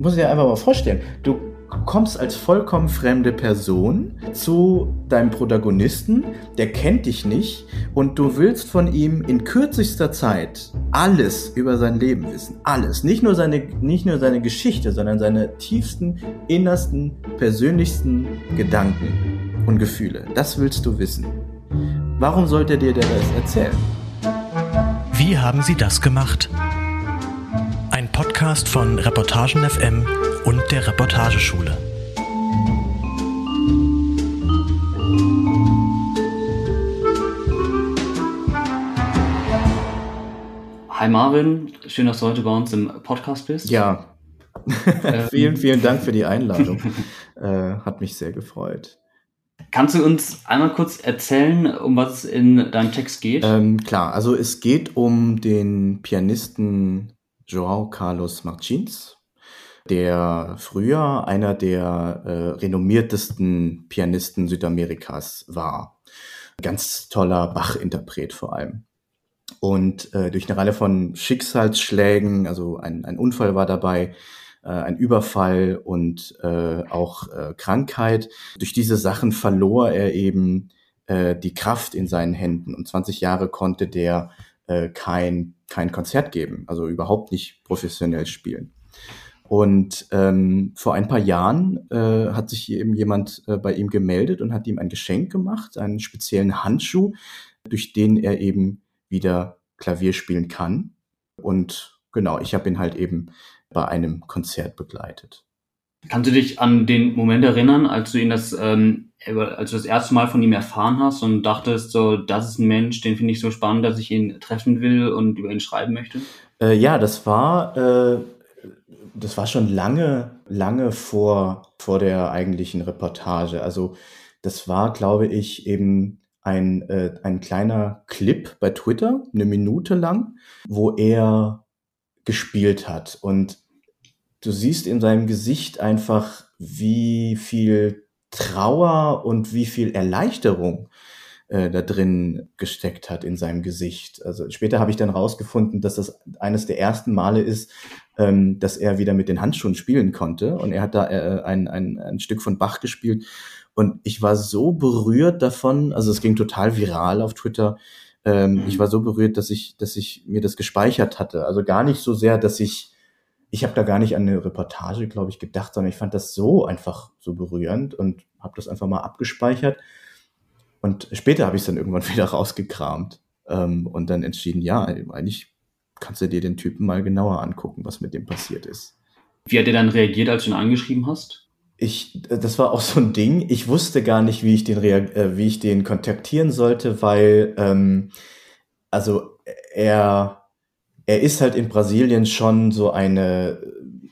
muss dir einfach mal vorstellen, du kommst als vollkommen fremde Person zu deinem Protagonisten, der kennt dich nicht und du willst von ihm in kürzester Zeit alles über sein Leben wissen. Alles. Nicht nur seine, nicht nur seine Geschichte, sondern seine tiefsten, innersten, persönlichsten Gedanken und Gefühle. Das willst du wissen. Warum sollte dir der das erzählen? Wie haben Sie das gemacht? Podcast von Reportagen FM und der Reportageschule. Hi Marvin, schön, dass du heute bei uns im Podcast bist. Ja, ähm, vielen, vielen Dank für die Einladung. äh, hat mich sehr gefreut. Kannst du uns einmal kurz erzählen, um was es in deinem Text geht? Ähm, klar, also es geht um den Pianisten João Carlos Martins, der früher einer der äh, renommiertesten Pianisten Südamerikas war. Ganz toller Bach-Interpret vor allem. Und äh, durch eine Reihe von Schicksalsschlägen, also ein, ein Unfall war dabei, äh, ein Überfall und äh, auch äh, Krankheit, durch diese Sachen verlor er eben äh, die Kraft in seinen Händen. Und 20 Jahre konnte der äh, kein, kein Konzert geben, also überhaupt nicht professionell spielen. Und ähm, vor ein paar Jahren äh, hat sich eben jemand äh, bei ihm gemeldet und hat ihm ein Geschenk gemacht, einen speziellen Handschuh, durch den er eben wieder Klavier spielen kann. Und genau, ich habe ihn halt eben bei einem Konzert begleitet. Kannst du dich an den Moment erinnern, als du ihn das, ähm, als du das erste Mal von ihm erfahren hast und dachtest, so, das ist ein Mensch, den finde ich so spannend, dass ich ihn treffen will und über ihn schreiben möchte? Äh, ja, das war äh, das war schon lange, lange vor, vor der eigentlichen Reportage. Also das war, glaube ich, eben ein, äh, ein kleiner Clip bei Twitter, eine Minute lang, wo er gespielt hat. Und du siehst in seinem Gesicht einfach, wie viel Trauer und wie viel Erleichterung äh, da drin gesteckt hat in seinem Gesicht. Also später habe ich dann rausgefunden, dass das eines der ersten Male ist, ähm, dass er wieder mit den Handschuhen spielen konnte. Und er hat da äh, ein, ein, ein Stück von Bach gespielt. Und ich war so berührt davon, also es ging total viral auf Twitter. Ähm, ich war so berührt, dass ich, dass ich mir das gespeichert hatte. Also gar nicht so sehr, dass ich, ich habe da gar nicht an eine Reportage, glaube ich, gedacht, sondern ich fand das so einfach so berührend und habe das einfach mal abgespeichert. Und später habe ich es dann irgendwann wieder rausgekramt ähm, und dann entschieden, ja, eigentlich kannst du dir den Typen mal genauer angucken, was mit dem passiert ist. Wie hat er dann reagiert, als du ihn angeschrieben hast? Ich, das war auch so ein Ding. Ich wusste gar nicht, wie ich den, äh, wie ich den kontaktieren sollte, weil, ähm, also er, er ist halt in Brasilien schon so eine,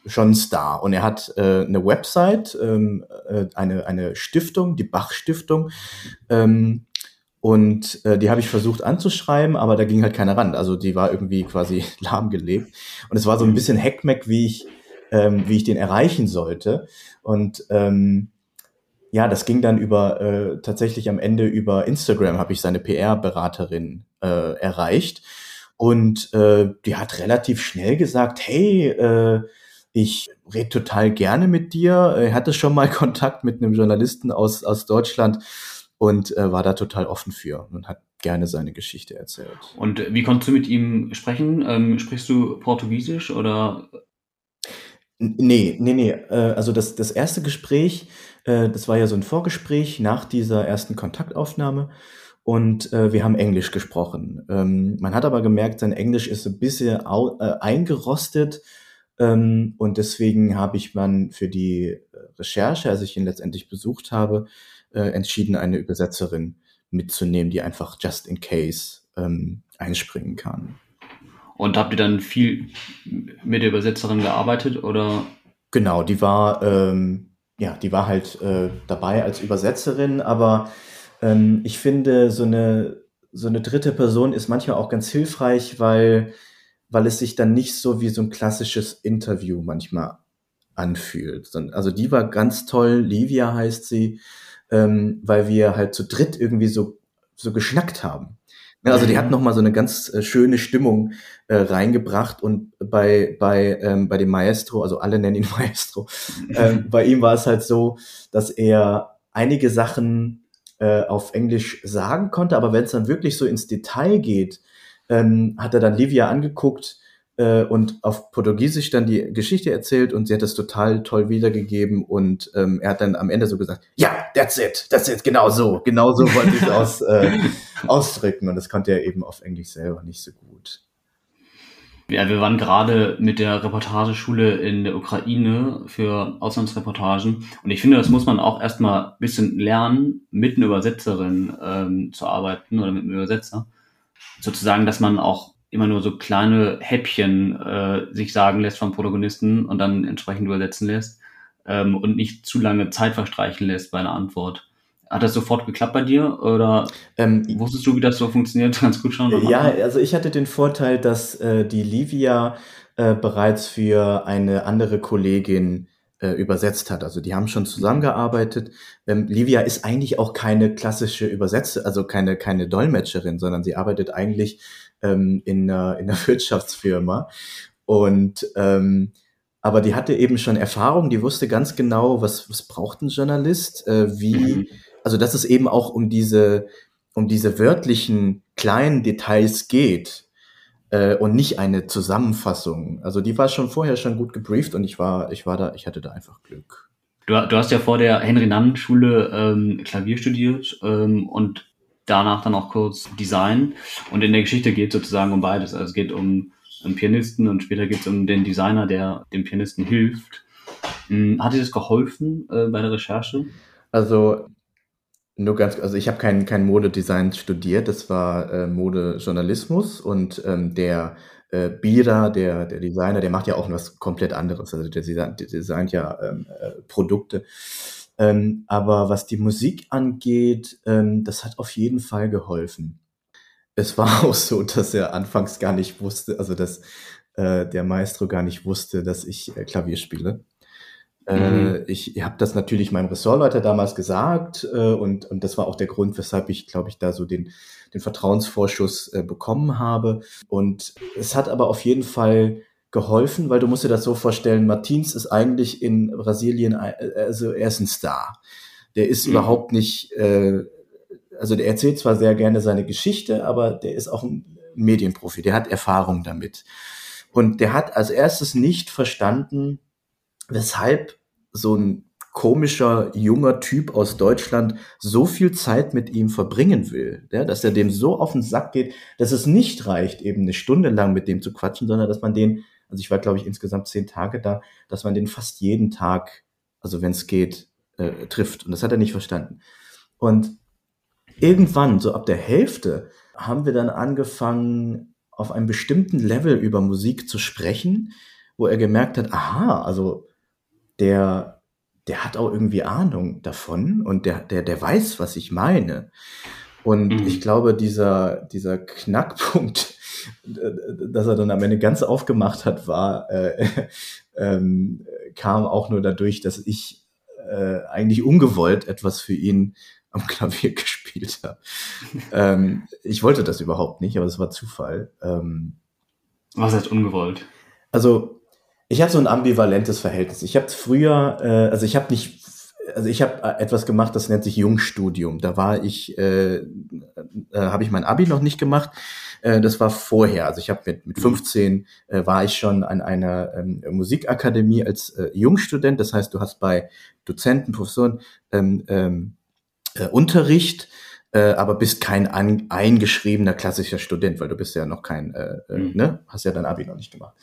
schon Star und er hat äh, eine Website, ähm, äh, eine, eine Stiftung, die Bach Stiftung, ähm, und äh, die habe ich versucht anzuschreiben, aber da ging halt keiner ran. Also die war irgendwie quasi lahmgelegt. Und es war so ein bisschen Heckmeck, wie ich, ähm, wie ich den erreichen sollte. Und ähm, ja, das ging dann über äh, tatsächlich am Ende über Instagram habe ich seine PR-Beraterin äh, erreicht. Und äh, die hat relativ schnell gesagt, hey, äh, ich rede total gerne mit dir. Er hatte schon mal Kontakt mit einem Journalisten aus, aus Deutschland und äh, war da total offen für und hat gerne seine Geschichte erzählt. Und wie konntest du mit ihm sprechen? Ähm, sprichst du Portugiesisch oder? Nee, nee, nee. Äh, also das, das erste Gespräch, äh, das war ja so ein Vorgespräch nach dieser ersten Kontaktaufnahme und äh, wir haben Englisch gesprochen. Ähm, man hat aber gemerkt, sein Englisch ist ein bisschen au, äh, eingerostet ähm, und deswegen habe ich man für die äh, Recherche, als ich ihn letztendlich besucht habe, äh, entschieden, eine Übersetzerin mitzunehmen, die einfach just in case ähm, einspringen kann. Und habt ihr dann viel mit der Übersetzerin gearbeitet oder? Genau, die war ähm, ja, die war halt äh, dabei als Übersetzerin, aber ähm, ich finde so eine so eine dritte Person ist manchmal auch ganz hilfreich, weil weil es sich dann nicht so wie so ein klassisches Interview manchmal anfühlt. Also die war ganz toll, Livia heißt sie, ähm, weil wir halt zu dritt irgendwie so, so geschnackt haben. Also die hat noch mal so eine ganz äh, schöne Stimmung äh, reingebracht und bei bei ähm, bei dem Maestro, also alle nennen ihn Maestro, äh, bei ihm war es halt so, dass er einige Sachen äh, auf Englisch sagen konnte, aber wenn es dann wirklich so ins Detail geht, ähm, hat er dann Livia angeguckt äh, und auf Portugiesisch dann die Geschichte erzählt und sie hat das total toll wiedergegeben und ähm, er hat dann am Ende so gesagt, ja, that's it, that's it, genau so, genau so wollte ich es aus, äh, ausdrücken und das konnte er eben auf Englisch selber nicht so gut. Ja, wir waren gerade mit der Reportageschule in der Ukraine für Auslandsreportagen und ich finde, das muss man auch erstmal ein bisschen lernen, mit einer Übersetzerin ähm, zu arbeiten oder mit einem Übersetzer. Sozusagen, dass man auch immer nur so kleine Häppchen äh, sich sagen lässt vom Protagonisten und dann entsprechend übersetzen lässt ähm, und nicht zu lange Zeit verstreichen lässt bei einer Antwort. Hat das sofort geklappt bei dir oder ähm, wusstest du, wie das so funktioniert? Ganz gut schauen. Ja, also ich hatte den Vorteil, dass äh, die Livia äh, bereits für eine andere Kollegin äh, übersetzt hat. Also die haben schon zusammengearbeitet. Ähm, Livia ist eigentlich auch keine klassische Übersetzerin, also keine, keine Dolmetscherin, sondern sie arbeitet eigentlich ähm, in, einer, in einer Wirtschaftsfirma. Und ähm, aber die hatte eben schon Erfahrung, die wusste ganz genau, was, was braucht ein Journalist, äh, wie, mhm. Also dass es eben auch um diese, um diese wörtlichen kleinen Details geht äh, und nicht eine Zusammenfassung. Also die war schon vorher schon gut gebrieft und ich war, ich war da, ich hatte da einfach Glück. Du, du hast ja vor der Henry-Nannen-Schule ähm, Klavier studiert ähm, und danach dann auch kurz Design. Und in der Geschichte geht es sozusagen um beides. Also es geht um einen Pianisten und später geht es um den Designer, der dem Pianisten hilft. Hm, hat dir das geholfen äh, bei der Recherche? Also nur ganz, also ich habe kein, kein Modedesign studiert, das war äh, Modejournalismus und ähm, der äh, Bira, der, der Designer, der macht ja auch was komplett anderes. Also der, der designt ja ähm, äh, Produkte. Ähm, aber was die Musik angeht, ähm, das hat auf jeden Fall geholfen. Es war auch so, dass er anfangs gar nicht wusste, also dass äh, der Maestro gar nicht wusste, dass ich äh, Klavier spiele. Äh, mhm. ich habe das natürlich meinem Ressortleiter damals gesagt äh, und, und das war auch der Grund, weshalb ich, glaube ich, da so den, den Vertrauensvorschuss äh, bekommen habe. Und es hat aber auf jeden Fall geholfen, weil du musst dir das so vorstellen, Martins ist eigentlich in Brasilien, also er ist ein Star. Der ist mhm. überhaupt nicht, äh, also der erzählt zwar sehr gerne seine Geschichte, aber der ist auch ein Medienprofi, der hat Erfahrung damit. Und der hat als erstes nicht verstanden, weshalb so ein komischer junger Typ aus Deutschland so viel Zeit mit ihm verbringen will, ja, dass er dem so auf den Sack geht, dass es nicht reicht, eben eine Stunde lang mit dem zu quatschen, sondern dass man den also ich war, glaube ich, insgesamt zehn Tage da, dass man den fast jeden Tag, also wenn es geht, äh, trifft. Und das hat er nicht verstanden. Und irgendwann, so ab der Hälfte, haben wir dann angefangen, auf einem bestimmten Level über Musik zu sprechen, wo er gemerkt hat, aha, also der, der hat auch irgendwie Ahnung davon und der, der, der weiß, was ich meine. Und mhm. ich glaube, dieser, dieser Knackpunkt, dass er dann am Ende ganz aufgemacht hat, war, äh, ähm, kam auch nur dadurch, dass ich äh, eigentlich ungewollt etwas für ihn am Klavier gespielt habe. ähm, ich wollte das überhaupt nicht, aber es war Zufall. Ähm, Was heißt ungewollt? Also ich habe so ein ambivalentes Verhältnis. Ich habe früher, äh, also ich habe nicht also ich habe äh, etwas gemacht, das nennt sich Jungstudium. Da war ich, äh, äh, habe ich mein Abi noch nicht gemacht. Äh, das war vorher. Also ich habe mit mit 15 äh, war ich schon an einer ähm, Musikakademie als äh, Jungstudent. Das heißt, du hast bei Dozenten, Professoren ähm, ähm, äh, Unterricht, äh, aber bist kein an, eingeschriebener klassischer Student, weil du bist ja noch kein, äh, äh, mhm. ne, hast ja dein Abi noch nicht gemacht.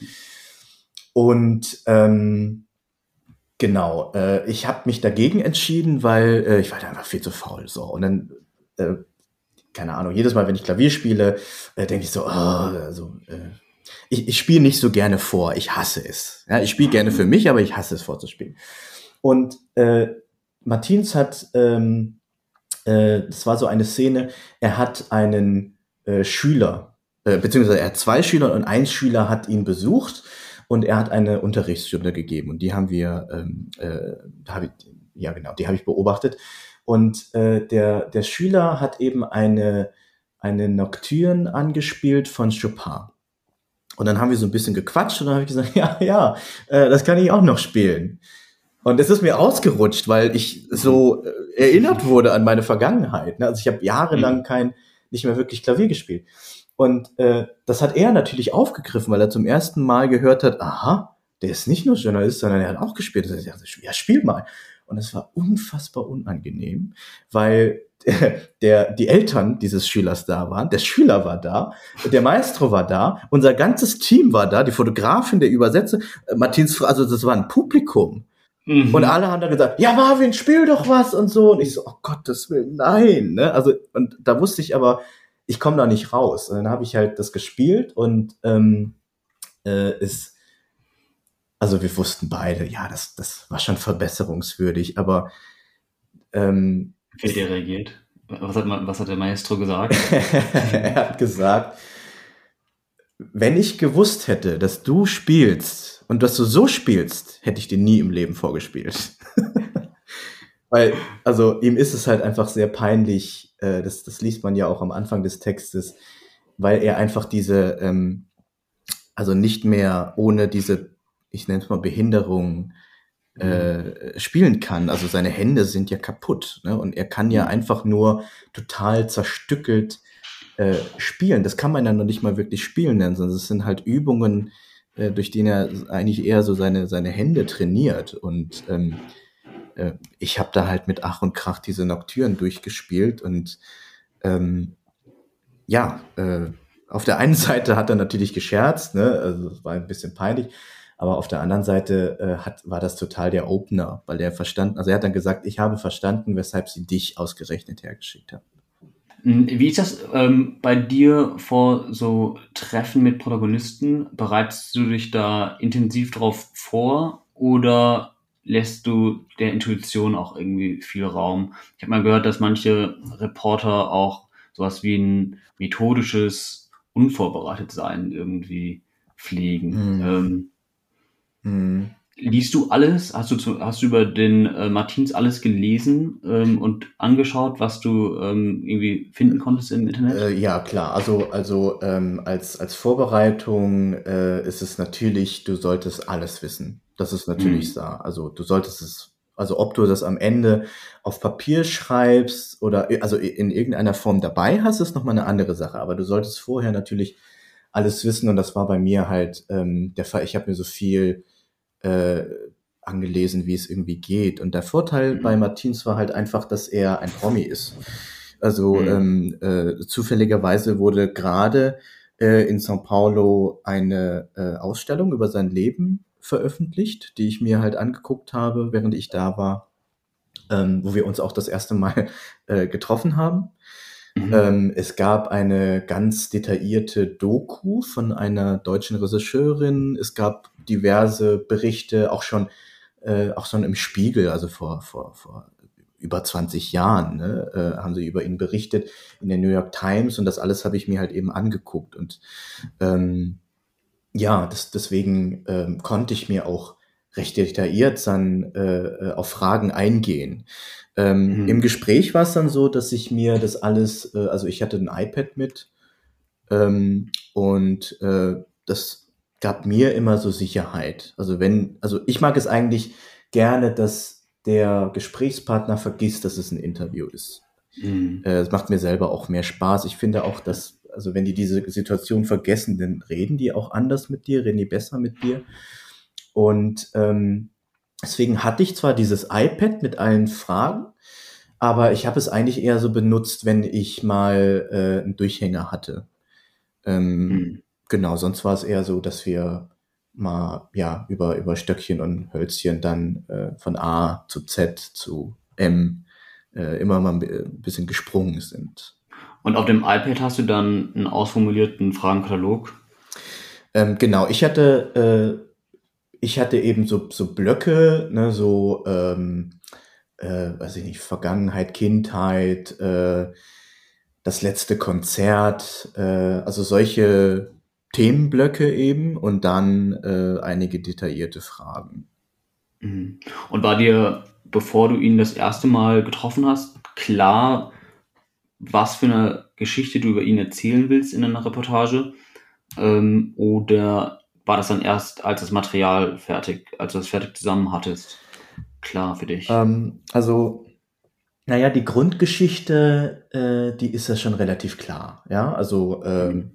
Und ähm, Genau, äh, ich habe mich dagegen entschieden, weil äh, ich war da einfach viel zu faul. So und dann, äh, keine Ahnung, jedes Mal, wenn ich Klavier spiele, äh, denke ich so, oh, also, äh, ich, ich spiele nicht so gerne vor, ich hasse es. Ja, ich spiele gerne für mich, aber ich hasse es vorzuspielen. Und äh, Martins hat, ähm, äh, das war so eine Szene, er hat einen äh, Schüler, äh, beziehungsweise er hat zwei Schüler und ein Schüler hat ihn besucht und er hat eine Unterrichtsstunde gegeben und die haben wir, ähm, äh, hab ich, ja genau, die habe ich beobachtet. Und äh, der, der Schüler hat eben eine, eine Nocturne angespielt von Chopin. Und dann haben wir so ein bisschen gequatscht und dann habe ich gesagt, ja, ja, äh, das kann ich auch noch spielen. Und es ist mir ausgerutscht, weil ich so äh, erinnert wurde an meine Vergangenheit. Ne? Also ich habe jahrelang mhm. kein, nicht mehr wirklich Klavier gespielt. Und äh, das hat er natürlich aufgegriffen, weil er zum ersten Mal gehört hat, aha, der ist nicht nur Journalist, sondern er hat auch gespielt. Und er sagte, ja, spiel mal. Und es war unfassbar unangenehm, weil der, die Eltern dieses Schülers da waren, der Schüler war da, der Maestro war da, unser ganzes Team war da, die Fotografin, der Übersetzer, äh, Martins, also das war ein Publikum. Mhm. Und alle haben dann gesagt, ja Marvin, spiel doch was und so. Und ich so, oh Gottes Willen, nein. Ne? Also, und da wusste ich aber, ich komme da nicht raus. Und dann habe ich halt das gespielt und ähm, äh, es, also wir wussten beide, ja, das, das war schon verbesserungswürdig, aber ähm, wie hat er reagiert? Was hat, was hat der Maestro gesagt? er hat gesagt, wenn ich gewusst hätte, dass du spielst und dass du so spielst, hätte ich dir nie im Leben vorgespielt. Weil, also ihm ist es halt einfach sehr peinlich, äh, das, das liest man ja auch am Anfang des Textes, weil er einfach diese, ähm, also nicht mehr ohne diese, ich nenne es mal Behinderung, äh, spielen kann. Also seine Hände sind ja kaputt ne? und er kann ja mhm. einfach nur total zerstückelt äh, spielen. Das kann man ja noch nicht mal wirklich spielen nennen, sondern es sind halt Übungen, äh, durch die er eigentlich eher so seine, seine Hände trainiert. Und ähm, äh, ich habe da halt mit Ach und Krach diese Nocturnen durchgespielt und ähm, ja, äh, auf der einen Seite hat er natürlich gescherzt, ne? also es war ein bisschen peinlich, aber auf der anderen Seite äh, hat, war das total der Opener, weil er verstanden, also er hat dann gesagt, ich habe verstanden, weshalb sie dich ausgerechnet hergeschickt haben. Hm, wie ist das ähm, bei dir vor so Treffen mit Protagonisten? Bereitest du dich da intensiv drauf vor oder lässt du der Intuition auch irgendwie viel Raum? Ich habe mal gehört, dass manche Reporter auch sowas wie ein methodisches Unvorbereitetsein irgendwie pflegen. Mhm. Ähm, Mhm. Liest du alles? Hast du, zu, hast du über den äh, Martins alles gelesen ähm, und angeschaut, was du ähm, irgendwie finden konntest im Internet? Äh, ja, klar. Also, also ähm, als, als Vorbereitung äh, ist es natürlich, du solltest alles wissen. Das ist natürlich mhm. da. Also du solltest es, also ob du das am Ende auf Papier schreibst oder also in irgendeiner Form dabei hast, ist nochmal eine andere Sache. Aber du solltest vorher natürlich alles wissen und das war bei mir halt ähm, der Fall. Ich habe mir so viel äh, angelesen, wie es irgendwie geht. Und der Vorteil mhm. bei Martins war halt einfach, dass er ein Promi ist. Also mhm. ähm, äh, zufälligerweise wurde gerade äh, in São Paulo eine äh, Ausstellung über sein Leben veröffentlicht, die ich mir halt angeguckt habe, während ich da war, ähm, wo wir uns auch das erste Mal äh, getroffen haben. Mhm. Ähm, es gab eine ganz detaillierte Doku von einer deutschen Regisseurin. Es gab diverse Berichte, auch schon, äh, auch schon im Spiegel, also vor, vor, vor über 20 Jahren, ne, äh, haben sie über ihn berichtet in der New York Times und das alles habe ich mir halt eben angeguckt und ähm, ja, das, deswegen ähm, konnte ich mir auch recht detailliert dann äh, auf Fragen eingehen. Ähm, mhm. Im Gespräch war es dann so, dass ich mir das alles, äh, also ich hatte ein iPad mit ähm, und äh, das gab mir immer so Sicherheit. Also wenn, also ich mag es eigentlich gerne, dass der Gesprächspartner vergisst, dass es ein Interview ist. Mhm. Äh, es macht mir selber auch mehr Spaß. Ich finde auch, dass, also wenn die diese Situation vergessen, dann reden die auch anders mit dir, reden die besser mit dir. Und ähm, Deswegen hatte ich zwar dieses iPad mit allen Fragen, aber ich habe es eigentlich eher so benutzt, wenn ich mal äh, einen Durchhänger hatte. Ähm, hm. Genau, sonst war es eher so, dass wir mal ja über über Stöckchen und Hölzchen dann äh, von A zu Z zu M äh, immer mal ein bisschen gesprungen sind. Und auf dem iPad hast du dann einen ausformulierten Fragenkatalog? Ähm, genau, ich hatte äh, ich hatte eben so, so Blöcke, ne, so, ähm, äh, weiß ich nicht, Vergangenheit, Kindheit, äh, das letzte Konzert, äh, also solche Themenblöcke eben und dann äh, einige detaillierte Fragen. Mhm. Und war dir, bevor du ihn das erste Mal getroffen hast, klar, was für eine Geschichte du über ihn erzählen willst in einer Reportage? Ähm, oder war das dann erst, als das Material fertig, als du es fertig zusammen hattest, klar für dich? Ähm, also, naja, die Grundgeschichte, äh, die ist ja schon relativ klar. Ja, also ähm,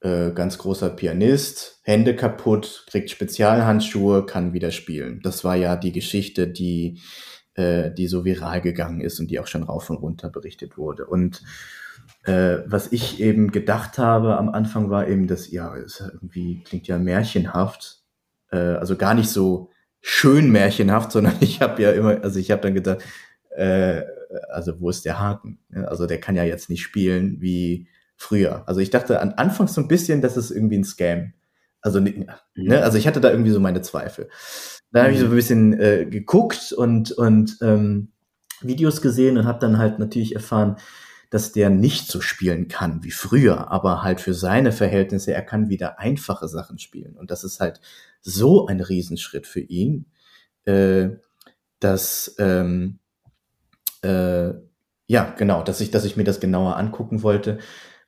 äh, ganz großer Pianist, Hände kaputt, kriegt Spezialhandschuhe, kann wieder spielen. Das war ja die Geschichte, die, äh, die so viral gegangen ist und die auch schon rauf und runter berichtet wurde. Und äh, was ich eben gedacht habe am Anfang war eben, dass ja, es irgendwie klingt ja märchenhaft, äh, also gar nicht so schön märchenhaft, sondern ich habe ja immer, also ich habe dann gedacht, äh, also wo ist der Haken? Also der kann ja jetzt nicht spielen wie früher. Also ich dachte an Anfangs so ein bisschen, das ist irgendwie ein Scam. Also, ne, mhm. also ich hatte da irgendwie so meine Zweifel. Da habe ich so ein bisschen äh, geguckt und, und ähm, Videos gesehen und habe dann halt natürlich erfahren, dass der nicht so spielen kann wie früher, aber halt für seine Verhältnisse, er kann wieder einfache Sachen spielen. Und das ist halt so ein Riesenschritt für ihn, äh, dass ähm, äh, ja, genau, dass ich, dass ich mir das genauer angucken wollte.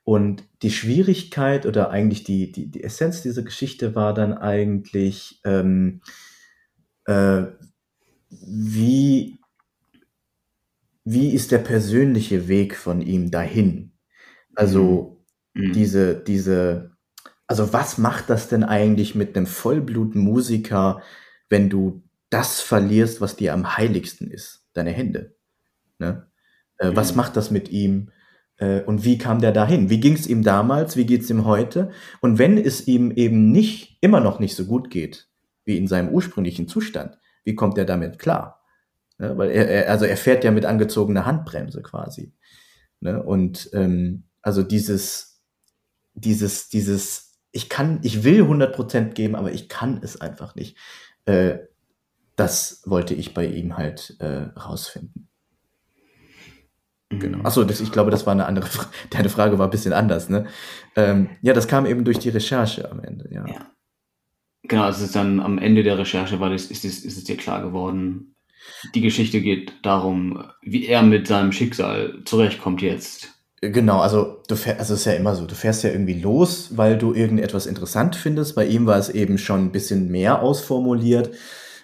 Und die Schwierigkeit oder eigentlich die, die, die Essenz dieser Geschichte war dann eigentlich, ähm, äh, wie, wie ist der persönliche Weg von ihm dahin? Also mhm. mhm. diese, diese, also was macht das denn eigentlich mit einem Vollblutmusiker, wenn du das verlierst, was dir am heiligsten ist, deine Hände? Ne? Äh, mhm. Was macht das mit ihm? Äh, und wie kam der dahin? Wie ging es ihm damals? Wie geht es ihm heute? Und wenn es ihm eben nicht, immer noch nicht so gut geht, wie in seinem ursprünglichen Zustand, wie kommt er damit klar? Ne? Weil er, er, also er fährt ja mit angezogener Handbremse quasi. Ne? Und ähm, also dieses, dieses, dieses, ich kann, ich will 100% geben, aber ich kann es einfach nicht. Äh, das wollte ich bei ihm halt äh, rausfinden. Genau. Achso, das, ich glaube, das war eine andere Frage. Deine Frage war ein bisschen anders, ne? Ähm, ja, das kam eben durch die Recherche am Ende, ja. ja. Genau, also es ist dann am Ende der Recherche war das, ist, ist, ist es dir klar geworden, die Geschichte geht darum, wie er mit seinem Schicksal zurechtkommt jetzt. Genau, also du fährst, also es ist ja immer so, du fährst ja irgendwie los, weil du irgendetwas interessant findest. Bei ihm war es eben schon ein bisschen mehr ausformuliert.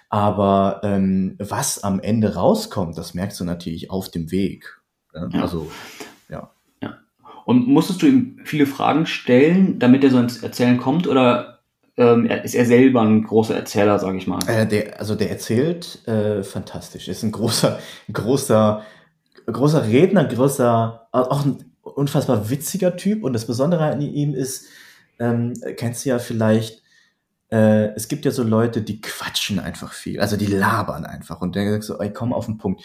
Aber ähm, was am Ende rauskommt, das merkst du natürlich auf dem Weg. Ja. Also, ja. ja. Und musstest du ihm viele Fragen stellen, damit er so ins Erzählen kommt? Oder ähm, ist er selber ein großer Erzähler, sage ich mal? Äh, der, also der erzählt äh, fantastisch. Ist ein großer, großer, großer Redner, großer, auch ein unfassbar witziger Typ. Und das Besondere an ihm ist, ähm, kennst du ja vielleicht, äh, es gibt ja so Leute, die quatschen einfach viel, also die labern einfach und dann sagst du, ey, komm auf den Punkt.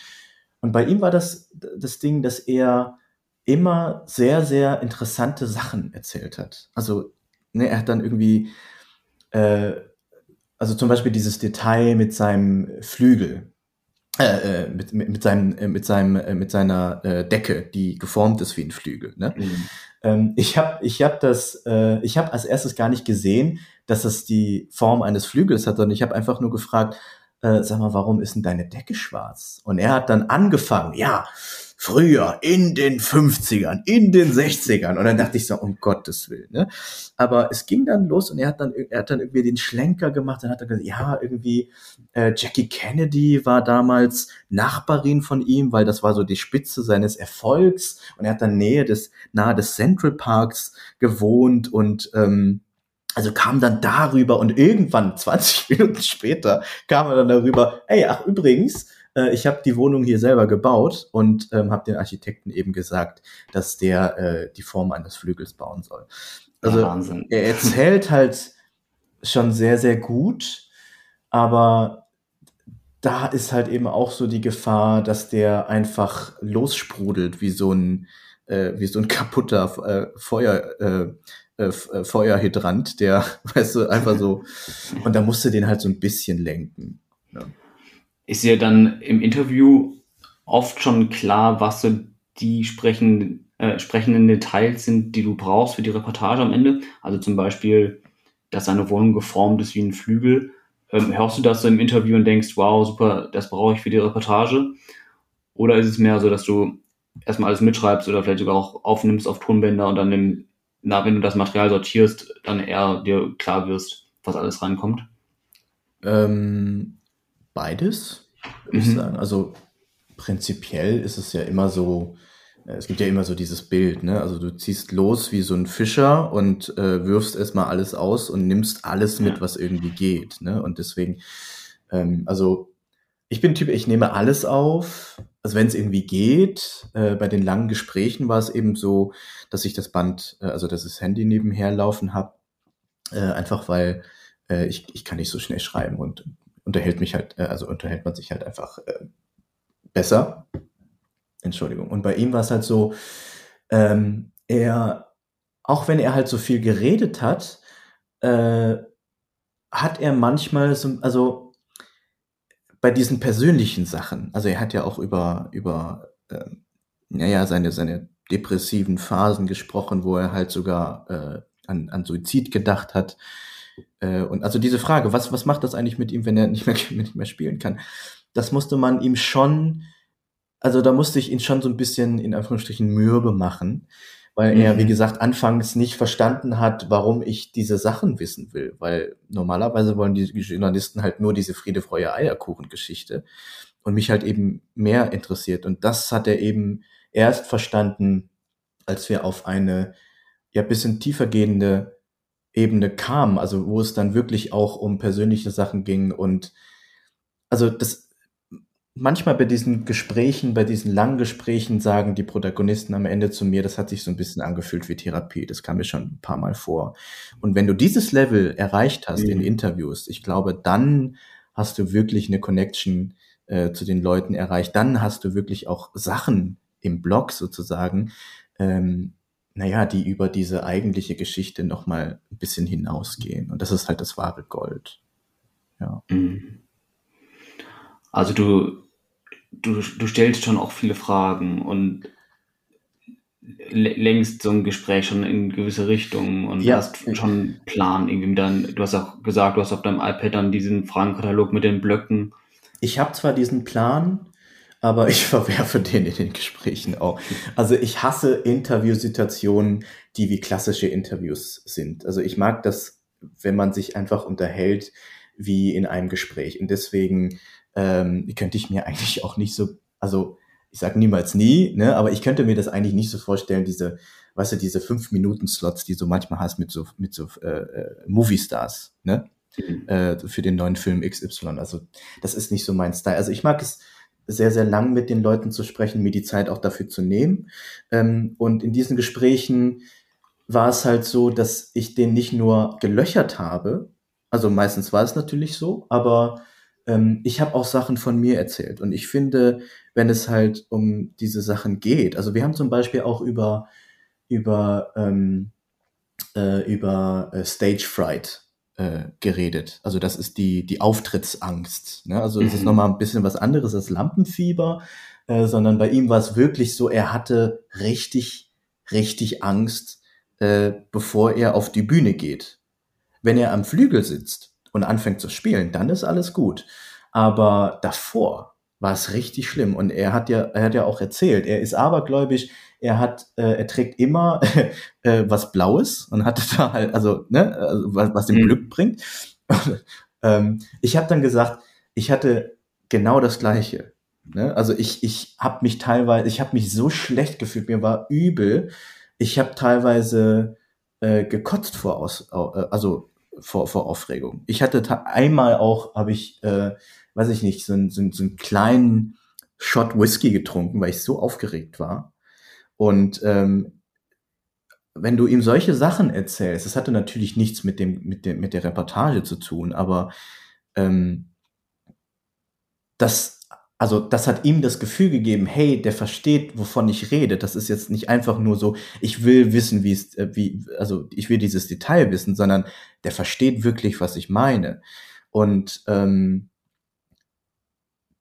Und bei ihm war das das Ding, dass er immer sehr, sehr interessante Sachen erzählt hat. Also ne, er hat dann irgendwie, äh, also zum Beispiel dieses Detail mit seinem Flügel, äh, äh mit, mit, mit, seinem, äh, mit, seinem, äh, mit seiner äh, Decke, die geformt ist wie ein Flügel. Ne? Mhm. Ähm, ich habe ich hab das, äh, ich habe als erstes gar nicht gesehen, dass das die Form eines Flügels hat, sondern ich habe einfach nur gefragt, äh, sag mal, warum ist denn deine Decke schwarz? Und er hat dann angefangen, ja, früher, in den 50ern, in den 60ern. Und dann dachte ich so, um Gottes Willen. Ne? Aber es ging dann los und er hat dann, er hat dann irgendwie den Schlenker gemacht. Dann hat er gesagt, ja, irgendwie äh, Jackie Kennedy war damals Nachbarin von ihm, weil das war so die Spitze seines Erfolgs. Und er hat dann Nähe des, nahe des Central Parks gewohnt und ähm, also kam dann darüber und irgendwann 20 Minuten später kam er dann darüber, ey, ach übrigens, äh, ich habe die Wohnung hier selber gebaut und ähm, habe den Architekten eben gesagt, dass der äh, die Form eines Flügels bauen soll. Also ja, er erzählt halt schon sehr, sehr gut, aber da ist halt eben auch so die Gefahr, dass der einfach lossprudelt wie so ein äh, wie so ein kaputter äh, Feuer äh, äh, äh, Feuerhydrant, der, weißt du, einfach so, und da musste den halt so ein bisschen lenken. Ja. Ist ja dann im Interview oft schon klar, was so die sprechenden, äh, sprechenden Details sind, die du brauchst für die Reportage am Ende. Also zum Beispiel, dass seine Wohnung geformt ist wie ein Flügel. Ähm, hörst du das so im Interview und denkst, wow, super, das brauche ich für die Reportage? Oder ist es mehr so, dass du erstmal alles mitschreibst oder vielleicht sogar auch aufnimmst auf Tonbänder und dann im, na, wenn du das Material sortierst, dann eher dir klar wirst, was alles reinkommt? Ähm, beides, würde mhm. ich sagen. Also prinzipiell ist es ja immer so, äh, es gibt ja immer so dieses Bild, ne? Also du ziehst los wie so ein Fischer und äh, wirfst erstmal alles aus und nimmst alles mit, ja. was irgendwie geht. Ne? Und deswegen, ähm, also ich bin Typ, ich nehme alles auf, also wenn es irgendwie geht. Äh, bei den langen Gesprächen war es eben so, dass ich das Band, äh, also dass das Handy nebenher laufen habe, äh, einfach weil äh, ich, ich kann nicht so schnell schreiben und unterhält mich halt, äh, also unterhält man sich halt einfach äh, besser. Entschuldigung. Und bei ihm war es halt so, ähm, er, auch wenn er halt so viel geredet hat, äh, hat er manchmal so, also bei diesen persönlichen Sachen, also er hat ja auch über, über, äh, naja, seine, seine depressiven Phasen gesprochen, wo er halt sogar äh, an, an Suizid gedacht hat. Äh, und also diese Frage, was, was macht das eigentlich mit ihm, wenn er nicht mehr, nicht mehr spielen kann? Das musste man ihm schon also da musste ich ihn schon so ein bisschen in Anführungsstrichen mürbe machen, weil er, wie mhm. gesagt, anfangs nicht verstanden hat, warum ich diese Sachen wissen will, weil normalerweise wollen die Journalisten halt nur diese Friede, Freude, Eierkuchen-Geschichte und mich halt eben mehr interessiert. Und das hat er eben erst verstanden, als wir auf eine ja bisschen tiefer gehende Ebene kamen, also wo es dann wirklich auch um persönliche Sachen ging und also das manchmal bei diesen Gesprächen, bei diesen langen Gesprächen sagen die Protagonisten am Ende zu mir, das hat sich so ein bisschen angefühlt wie Therapie. Das kam mir schon ein paar Mal vor. Und wenn du dieses Level erreicht hast mhm. in Interviews, ich glaube, dann hast du wirklich eine Connection äh, zu den Leuten erreicht. Dann hast du wirklich auch Sachen im Blog sozusagen, ähm, naja, die über diese eigentliche Geschichte nochmal ein bisschen hinausgehen. Und das ist halt das wahre Gold. Ja. Mhm. Also du, du, du stellst schon auch viele Fragen und längst so ein Gespräch schon in gewisse Richtungen und ja. hast schon einen Plan irgendwie mit deinem, du hast auch gesagt, du hast auf deinem iPad dann diesen Fragenkatalog mit den Blöcken. Ich habe zwar diesen Plan, aber ich verwerfe den in den Gesprächen auch. Also ich hasse Interviewsituationen, die wie klassische Interviews sind. Also ich mag das, wenn man sich einfach unterhält wie in einem Gespräch. Und deswegen ähm, könnte ich mir eigentlich auch nicht so, also ich sage niemals nie, ne, aber ich könnte mir das eigentlich nicht so vorstellen, diese, weißt du, diese fünf Minuten Slots, die du manchmal hast mit so mit so äh, äh, Movie Stars, ne, mhm. äh, für den neuen Film XY. Also das ist nicht so mein Style. Also ich mag es sehr sehr lang mit den Leuten zu sprechen, mir die Zeit auch dafür zu nehmen. Ähm, und in diesen Gesprächen war es halt so, dass ich den nicht nur gelöchert habe, also meistens war es natürlich so, aber ähm, ich habe auch Sachen von mir erzählt. Und ich finde, wenn es halt um diese Sachen geht, also wir haben zum Beispiel auch über, über, ähm, äh, über äh, Stage Fright äh, geredet. Also das ist die, die Auftrittsangst. Ne? Also es mhm. ist nochmal ein bisschen was anderes als Lampenfieber, äh, sondern bei ihm war es wirklich so, er hatte richtig, richtig Angst, äh, bevor er auf die Bühne geht. Wenn er am Flügel sitzt, und anfängt zu spielen, dann ist alles gut. Aber davor war es richtig schlimm. Und er hat ja, er hat ja auch erzählt, er ist abergläubisch, er hat, äh, er trägt immer äh, was Blaues und hatte da halt, also, ne, also, was, was ihm mhm. Glück bringt. ähm, ich habe dann gesagt, ich hatte genau das Gleiche. Ne? Also ich, ich habe mich teilweise, ich habe mich so schlecht gefühlt, mir war übel. Ich habe teilweise äh, gekotzt vor aus, äh, also vor, vor Aufregung. Ich hatte einmal auch, habe ich, äh, weiß ich nicht, so, so, so einen kleinen Shot Whisky getrunken, weil ich so aufgeregt war. Und ähm, wenn du ihm solche Sachen erzählst, das hatte natürlich nichts mit dem, mit dem, mit der Reportage zu tun, aber ähm, das also das hat ihm das Gefühl gegeben, hey, der versteht, wovon ich rede. Das ist jetzt nicht einfach nur so, ich will wissen, wie es, äh, wie, also ich will dieses Detail wissen, sondern der versteht wirklich, was ich meine. Und ähm,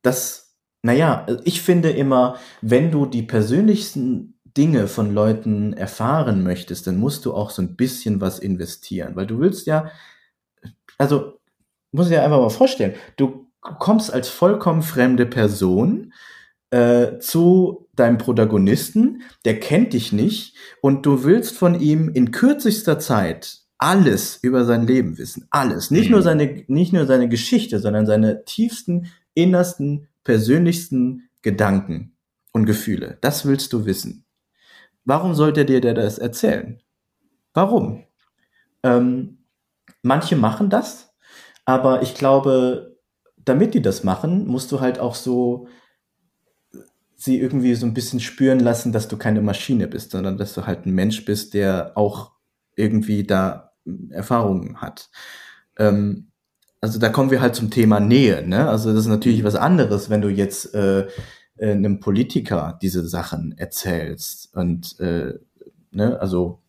das, naja, ich finde immer, wenn du die persönlichsten Dinge von Leuten erfahren möchtest, dann musst du auch so ein bisschen was investieren, weil du willst ja, also muss ich dir einfach mal vorstellen, du kommst als vollkommen fremde Person äh, zu deinem Protagonisten, der kennt dich nicht und du willst von ihm in kürzester Zeit alles über sein Leben wissen, alles, nicht mhm. nur seine nicht nur seine Geschichte, sondern seine tiefsten, innersten, persönlichsten Gedanken und Gefühle. Das willst du wissen. Warum sollte dir der das erzählen? Warum? Ähm, manche machen das, aber ich glaube, damit die das machen, musst du halt auch so sie irgendwie so ein bisschen spüren lassen, dass du keine Maschine bist, sondern dass du halt ein Mensch bist, der auch irgendwie da Erfahrungen hat. Ähm, also da kommen wir halt zum Thema Nähe. Ne? Also das ist natürlich was anderes, wenn du jetzt äh, äh, einem Politiker diese Sachen erzählst. Und äh, ne, also,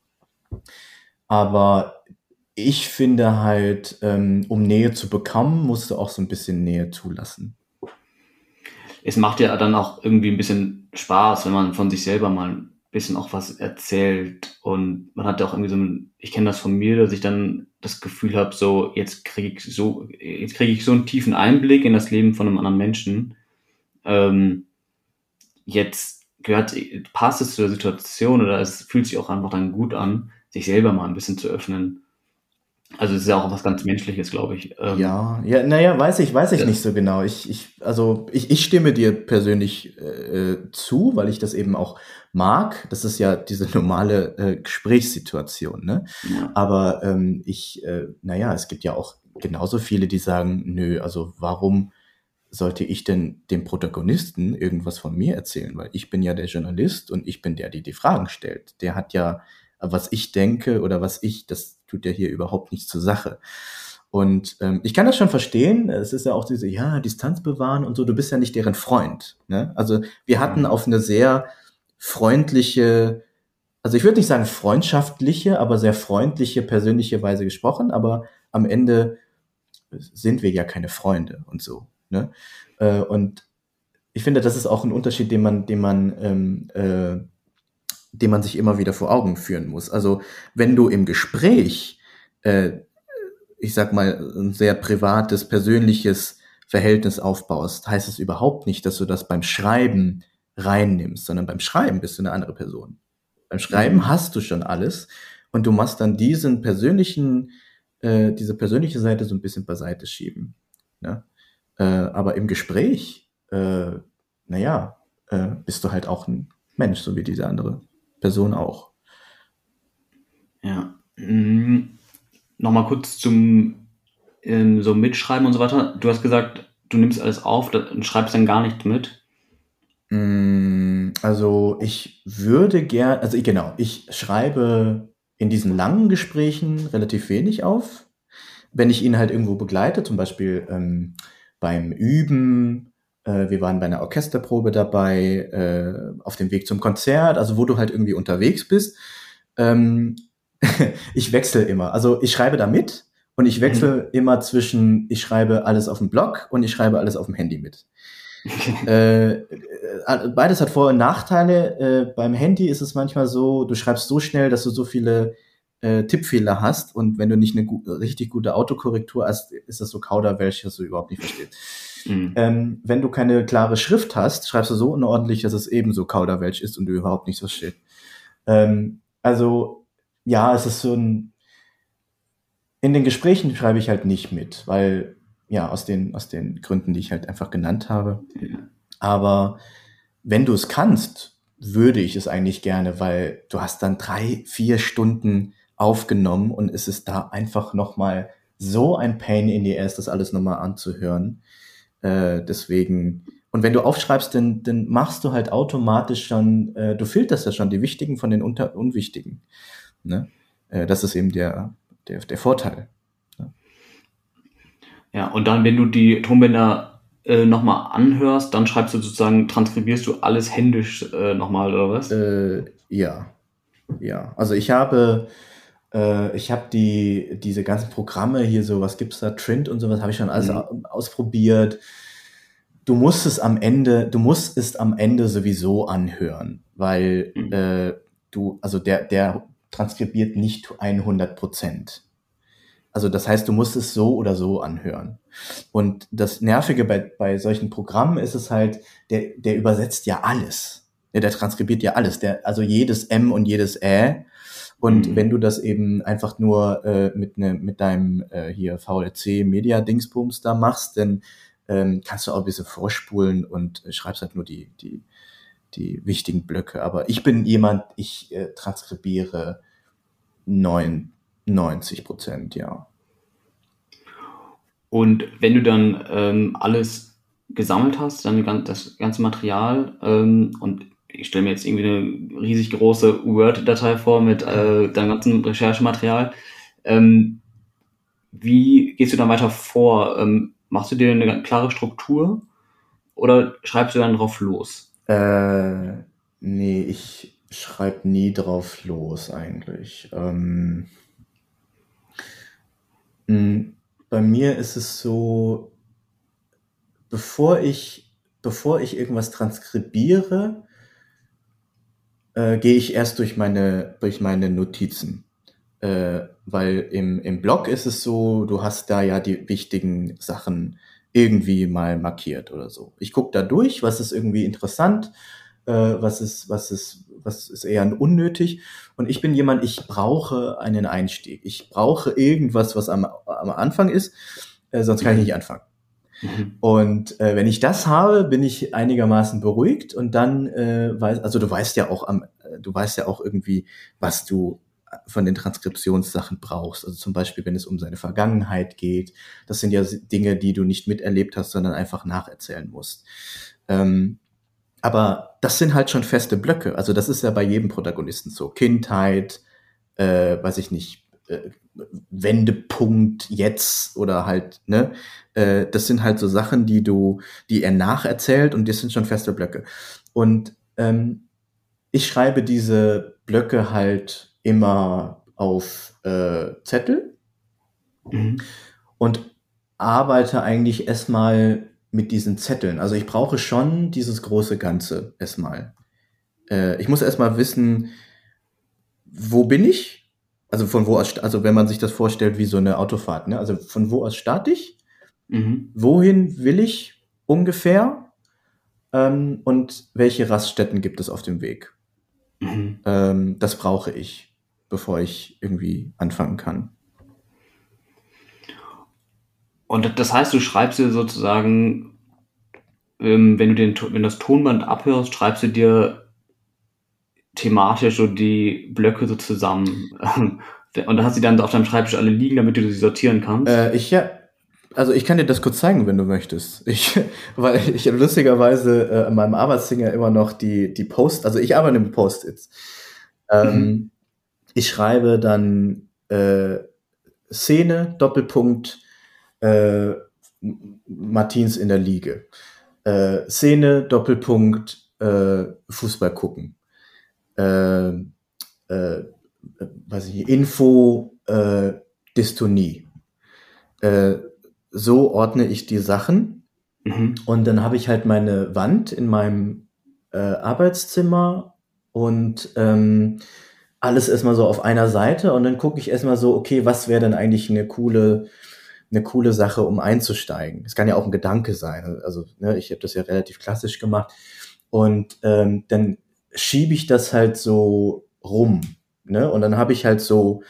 aber ich finde halt, ähm, um Nähe zu bekommen, musst du auch so ein bisschen Nähe zulassen. Es macht ja dann auch irgendwie ein bisschen Spaß, wenn man von sich selber mal ein bisschen auch was erzählt und man hat ja auch irgendwie so ein, ich kenne das von mir, dass ich dann das Gefühl habe, so jetzt kriege ich so, jetzt kriege ich so einen tiefen Einblick in das Leben von einem anderen Menschen. Ähm, jetzt gehört, passt es zur Situation oder es fühlt sich auch einfach dann gut an, sich selber mal ein bisschen zu öffnen. Also es ist ja auch was ganz Menschliches, glaube ich. Ähm, ja, ja, naja, weiß ich, weiß ich ja. nicht so genau. Ich, ich, also ich, ich stimme dir persönlich äh, zu, weil ich das eben auch mag. Das ist ja diese normale äh, Gesprächssituation, ne? Ja. Aber ähm, ich, äh, naja, es gibt ja auch genauso viele, die sagen, nö, also warum sollte ich denn dem Protagonisten irgendwas von mir erzählen? Weil ich bin ja der Journalist und ich bin der, der die Fragen stellt. Der hat ja, was ich denke oder was ich, das tut ja hier überhaupt nichts zur Sache. Und ähm, ich kann das schon verstehen. Es ist ja auch diese, ja, Distanz bewahren und so. Du bist ja nicht deren Freund. Ne? Also wir hatten auf eine sehr freundliche, also ich würde nicht sagen freundschaftliche, aber sehr freundliche, persönliche Weise gesprochen. Aber am Ende sind wir ja keine Freunde und so. Ne? Äh, und ich finde, das ist auch ein Unterschied, den man, den man, ähm, äh, den man sich immer wieder vor Augen führen muss. Also wenn du im Gespräch, äh, ich sag mal, ein sehr privates, persönliches Verhältnis aufbaust, heißt es überhaupt nicht, dass du das beim Schreiben reinnimmst, sondern beim Schreiben bist du eine andere Person. Beim Schreiben hast du schon alles und du machst dann diesen persönlichen, äh, diese persönliche Seite so ein bisschen beiseite schieben. Ne? Äh, aber im Gespräch, äh, naja, äh, bist du halt auch ein Mensch, so wie diese andere Person auch. Ja. Mhm. Nochmal kurz zum ähm, so Mitschreiben und so weiter. Du hast gesagt, du nimmst alles auf und schreibst dann gar nichts mit. Mm, also ich würde gern, also ich, genau, ich schreibe in diesen langen Gesprächen relativ wenig auf. Wenn ich ihn halt irgendwo begleite, zum Beispiel ähm, beim Üben, wir waren bei einer Orchesterprobe dabei, äh, auf dem Weg zum Konzert, also wo du halt irgendwie unterwegs bist. Ähm, ich wechsle immer. Also ich schreibe da mit und ich wechsle mhm. immer zwischen, ich schreibe alles auf dem Blog und ich schreibe alles auf dem Handy mit. äh, äh beides hat Vor- und Nachteile. Äh, beim Handy ist es manchmal so, du schreibst so schnell, dass du so viele äh, Tippfehler hast und wenn du nicht eine gu richtig gute Autokorrektur hast, ist das so Kauderwelsch, dass du überhaupt nicht verstehst. Mhm. Ähm, wenn du keine klare Schrift hast, schreibst du so unordentlich, dass es ebenso Kauderwelsch ist und du überhaupt nichts verstehst. Ähm, also ja, es ist so ein in den Gesprächen schreibe ich halt nicht mit, weil ja aus den aus den Gründen, die ich halt einfach genannt habe. Ja. Aber wenn du es kannst, würde ich es eigentlich gerne, weil du hast dann drei, vier Stunden aufgenommen und es ist da einfach nochmal so ein Pain in the Ass, das alles nochmal anzuhören. Äh, deswegen, und wenn du aufschreibst, dann, dann machst du halt automatisch schon, äh, du filterst ja schon die wichtigen von den unter unwichtigen. Ne? Äh, das ist eben der, der, der Vorteil. Ne? Ja, und dann, wenn du die Tonbänder äh, nochmal anhörst, dann schreibst du sozusagen, transkribierst du alles händisch äh, nochmal, oder was? Äh, ja. Ja. Also ich habe äh, ich habe die, diese ganzen Programme hier, so was gibt's da, Trend und sowas, habe ich schon alles mhm. ausprobiert. Du musst es am Ende, du musst es am Ende sowieso anhören, weil mhm. äh, du, also der, der transkribiert nicht 100 Prozent. Also das heißt, du musst es so oder so anhören. Und das Nervige bei, bei solchen Programmen ist es halt, der, der übersetzt ja alles. Ja, der transkribiert ja alles. Der, also jedes M und jedes Ä. Und mhm. wenn du das eben einfach nur äh, mit, ne, mit deinem äh, hier VLC Media Dingsbums da machst, dann ähm, kannst du auch ein bisschen vorspulen und äh, schreibst halt nur die, die, die wichtigen Blöcke. Aber ich bin jemand, ich äh, transkribiere neun 90 Prozent, ja. Und wenn du dann ähm, alles gesammelt hast, dann das ganze Material ähm, und ich stelle mir jetzt irgendwie eine riesig große Word-Datei vor mit äh, deinem ganzen Recherchematerial. Ähm, wie gehst du dann weiter vor? Ähm, machst du dir eine klare Struktur oder schreibst du dann drauf los? Äh, nee, ich schreibe nie drauf los eigentlich. Ähm, hm, bei mir ist es so, bevor ich, bevor ich irgendwas transkribiere, äh, gehe ich erst durch meine, durch meine Notizen. Äh, weil im, im Blog ist es so, du hast da ja die wichtigen Sachen irgendwie mal markiert oder so. Ich gucke da durch, was ist irgendwie interessant, äh, was ist, was ist, was ist eher unnötig. Und ich bin jemand, ich brauche einen Einstieg. Ich brauche irgendwas, was am, am Anfang ist, äh, sonst kann ich nicht anfangen. Mhm. Und äh, wenn ich das habe, bin ich einigermaßen beruhigt und dann äh, weiß, also du weißt ja auch am, äh, du weißt ja auch irgendwie, was du von den Transkriptionssachen brauchst. Also zum Beispiel, wenn es um seine Vergangenheit geht. Das sind ja Dinge, die du nicht miterlebt hast, sondern einfach nacherzählen musst. Ähm, aber das sind halt schon feste Blöcke. Also das ist ja bei jedem Protagonisten so. Kindheit, äh, weiß ich nicht, äh, Wendepunkt jetzt oder halt, ne? Äh, das sind halt so Sachen, die du, die er nacherzählt und das sind schon feste Blöcke. Und ähm, ich schreibe diese Blöcke halt immer auf äh, Zettel mhm. und arbeite eigentlich erstmal mit diesen Zetteln. Also ich brauche schon dieses große Ganze erstmal. Äh, ich muss erstmal wissen, wo bin ich? Also von wo aus, also wenn man sich das vorstellt wie so eine Autofahrt, ne? Also von wo aus starte ich? Mhm. Wohin will ich ungefähr? Ähm, und welche Raststätten gibt es auf dem Weg? Mhm. Ähm, das brauche ich, bevor ich irgendwie anfangen kann. Und das heißt, du schreibst dir sozusagen, ähm, wenn du den, wenn das Tonband abhörst, schreibst du dir thematisch so die Blöcke so zusammen. Und da hast du dann auf deinem Schreibtisch alle liegen, damit du sie sortieren kannst. Äh, ich ja, also ich kann dir das kurz zeigen, wenn du möchtest. Ich, weil ich lustigerweise äh, in meinem Arbeitszimmer immer noch die, die Post, also ich arbeite mit Post-its. Ähm, mhm. Ich schreibe dann äh, Szene, Doppelpunkt, äh, Martins in der Liege. Äh, Szene, Doppelpunkt, äh, Fußball gucken. Äh, äh, weiß ich, Info, äh, Dystonie. Äh, so ordne ich die Sachen. Mhm. Und dann habe ich halt meine Wand in meinem äh, Arbeitszimmer und ähm, alles erstmal so auf einer Seite und dann gucke ich erstmal so, okay, was wäre denn eigentlich eine coole eine coole Sache, um einzusteigen. Es kann ja auch ein Gedanke sein. Also ne, ich habe das ja relativ klassisch gemacht. Und ähm, dann schiebe ich das halt so rum. Ne? Und dann habe ich halt so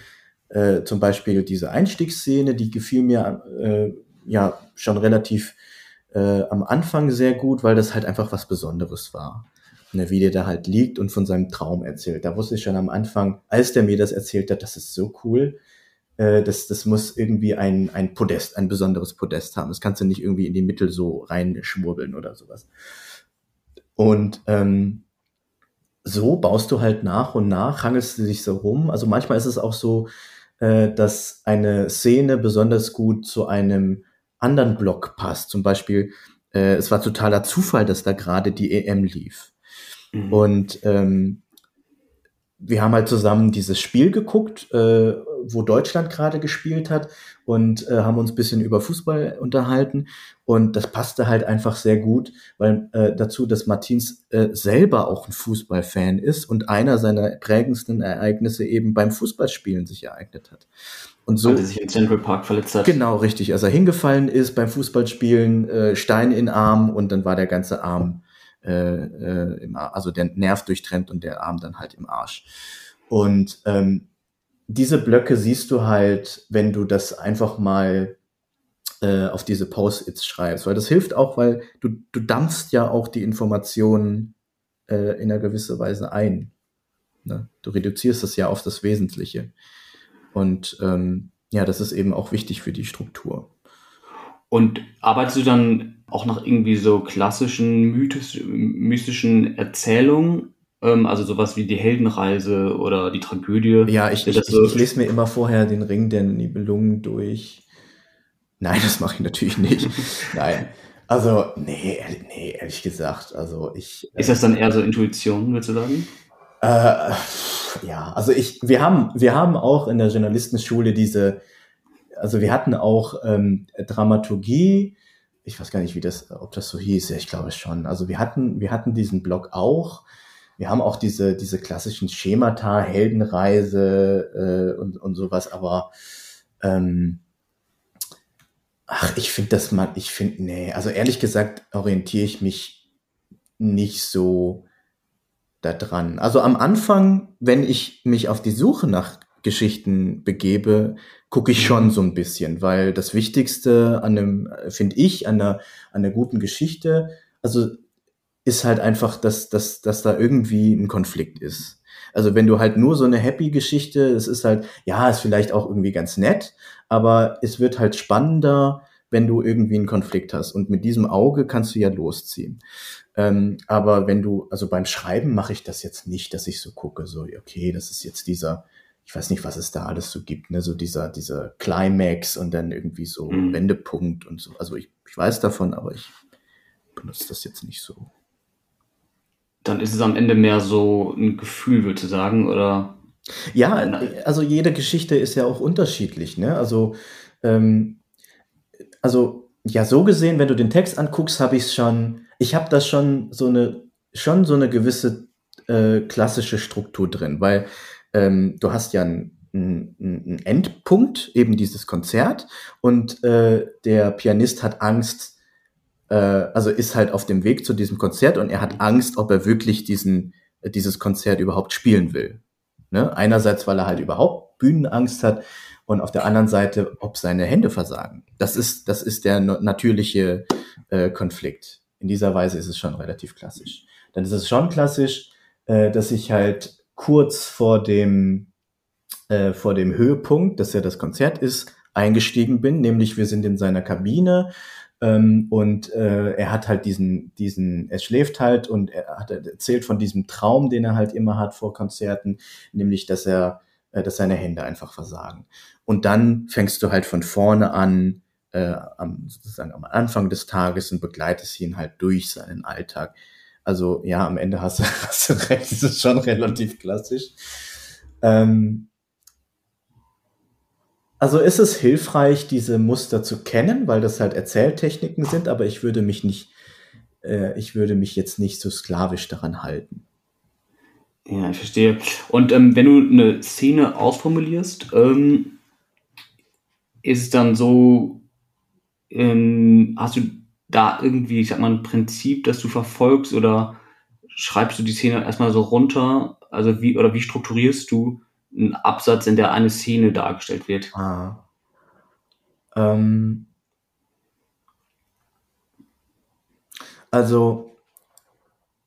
äh, zum Beispiel diese Einstiegsszene, die gefiel mir äh, ja schon relativ äh, am Anfang sehr gut, weil das halt einfach was Besonderes war. Ne, wie der da halt liegt und von seinem Traum erzählt. Da wusste ich schon am Anfang, als der mir das erzählt hat, das ist so cool äh, das, das muss irgendwie ein, ein Podest, ein besonderes Podest haben. Das kannst du nicht irgendwie in die Mittel so reinschwurbeln oder sowas. Und ähm, so baust du halt nach und nach, hangelst du dich so rum. Also manchmal ist es auch so, äh, dass eine Szene besonders gut zu einem anderen Block passt. Zum Beispiel, äh, es war totaler Zufall, dass da gerade die EM lief. Mhm. Und ähm, wir haben halt zusammen dieses Spiel geguckt, äh, wo Deutschland gerade gespielt hat und äh, haben uns ein bisschen über Fußball unterhalten. Und das passte halt einfach sehr gut, weil äh, dazu, dass Martins äh, selber auch ein Fußballfan ist und einer seiner prägendsten Ereignisse eben beim Fußballspielen sich ereignet hat. Und so, Als er sich im Central Park verletzt hat. Genau, richtig. Als er hingefallen ist beim Fußballspielen, äh, Stein in Arm und dann war der ganze Arm, äh, äh, im Ar also der Nerv durchtrennt und der Arm dann halt im Arsch. Und ähm, diese Blöcke siehst du halt, wenn du das einfach mal äh, auf diese Post-its schreibst, weil das hilft auch, weil du, du dampfst ja auch die Informationen äh, in einer gewissen Weise ein. Ne? Du reduzierst es ja auf das Wesentliche. Und ähm, ja, das ist eben auch wichtig für die Struktur. Und arbeitest du dann auch nach irgendwie so klassischen mystischen Erzählungen? Ähm, also sowas wie die Heldenreise oder die Tragödie? Ja, ich, ich, ich, ich lese mir immer vorher den Ring der Nibelungen durch. Nein, das mache ich natürlich nicht. Nein. Also, nee, nee, ehrlich gesagt. Also ich. Ist das dann eher so Intuition, würdest du sagen? Äh, ja, also ich, wir haben, wir haben auch in der Journalistenschule diese, also wir hatten auch ähm, Dramaturgie, ich weiß gar nicht, wie das, ob das so hieß, ja, ich glaube schon. Also wir hatten, wir hatten diesen Blog auch. Wir haben auch diese, diese klassischen Schemata, Heldenreise äh, und, und sowas, aber ähm, ach, ich finde das mal, ich finde, nee, also ehrlich gesagt orientiere ich mich nicht so da dran. Also am Anfang, wenn ich mich auf die Suche nach Geschichten begebe, gucke ich schon so ein bisschen, weil das Wichtigste an einem, finde ich, an einer, an einer guten Geschichte, also ist halt einfach, dass, dass, dass da irgendwie ein Konflikt ist. Also wenn du halt nur so eine Happy-Geschichte, es ist halt, ja, ist vielleicht auch irgendwie ganz nett, aber es wird halt spannender, wenn du irgendwie einen Konflikt hast. Und mit diesem Auge kannst du ja losziehen. Ähm, aber wenn du, also beim Schreiben mache ich das jetzt nicht, dass ich so gucke, so, okay, das ist jetzt dieser, ich weiß nicht, was es da alles so gibt, ne, so dieser, dieser Climax und dann irgendwie so mhm. Wendepunkt und so. Also ich, ich weiß davon, aber ich benutze das jetzt nicht so. Dann ist es am Ende mehr so ein Gefühl, würde ich sagen, oder? Ja, also jede Geschichte ist ja auch unterschiedlich, ne? Also, ähm, also ja, so gesehen, wenn du den Text anguckst, habe ich es schon ich habe da schon so eine, schon so eine gewisse äh, klassische Struktur drin, weil ähm, du hast ja einen, einen Endpunkt, eben dieses Konzert, und äh, der Pianist hat Angst, äh, also ist halt auf dem Weg zu diesem Konzert und er hat Angst, ob er wirklich diesen, äh, dieses Konzert überhaupt spielen will. Ne? Einerseits, weil er halt überhaupt Bühnenangst hat und auf der anderen Seite, ob seine Hände versagen. Das ist, das ist der natürliche äh, Konflikt in dieser Weise ist es schon relativ klassisch. Dann ist es schon klassisch, äh, dass ich halt kurz vor dem, äh, vor dem Höhepunkt, dass ja das Konzert ist, eingestiegen bin, nämlich wir sind in seiner Kabine ähm, und äh, er hat halt diesen, diesen, er schläft halt und er hat erzählt von diesem Traum, den er halt immer hat vor Konzerten, nämlich dass er, äh, dass seine Hände einfach versagen. Und dann fängst du halt von vorne an, äh, am, sozusagen am Anfang des Tages und begleitest ihn halt durch seinen Alltag. Also ja, am Ende hast du, hast du recht, das ist schon relativ klassisch. Ähm, also ist es hilfreich, diese Muster zu kennen, weil das halt Erzähltechniken sind, aber ich würde mich nicht, äh, ich würde mich jetzt nicht so sklavisch daran halten. Ja, ich verstehe. Und ähm, wenn du eine Szene ausformulierst, ähm, ist es dann so, ähm, hast du da irgendwie, ich sag mal, ein Prinzip, das du verfolgst oder schreibst du die Szene erstmal so runter? Also wie, oder wie strukturierst du einen Absatz, in der eine Szene dargestellt wird? Ah. Ähm. Also,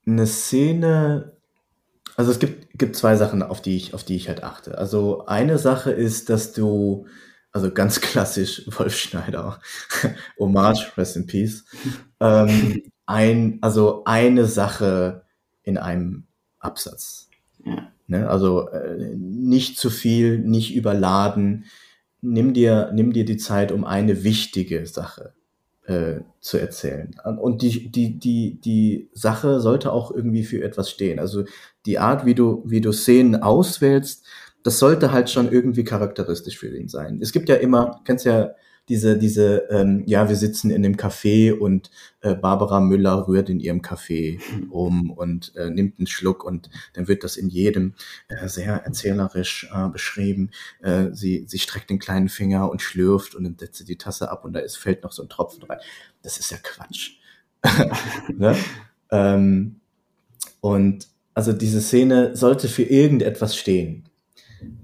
eine Szene, also es gibt, gibt zwei Sachen, auf die ich, auf die ich halt achte. Also eine Sache ist, dass du also ganz klassisch Wolf Schneider, Hommage, Rest in Peace. Ähm, ein, also eine Sache in einem Absatz. Ja. Ne? Also äh, nicht zu viel, nicht überladen. Nimm dir, nimm dir die Zeit, um eine wichtige Sache äh, zu erzählen. Und die, die, die, die Sache sollte auch irgendwie für etwas stehen. Also die Art, wie du, wie du Szenen auswählst, das sollte halt schon irgendwie charakteristisch für ihn sein. Es gibt ja immer, kennst ja diese, diese, ähm, ja, wir sitzen in dem Café und äh, Barbara Müller rührt in ihrem Kaffee rum und äh, nimmt einen Schluck und dann wird das in jedem äh, sehr erzählerisch äh, beschrieben. Äh, sie, sie streckt den kleinen Finger und schlürft und dann setzt sie die Tasse ab und da ist, fällt noch so ein Tropfen rein. Das ist ja Quatsch. ne? ähm, und also diese Szene sollte für irgendetwas stehen.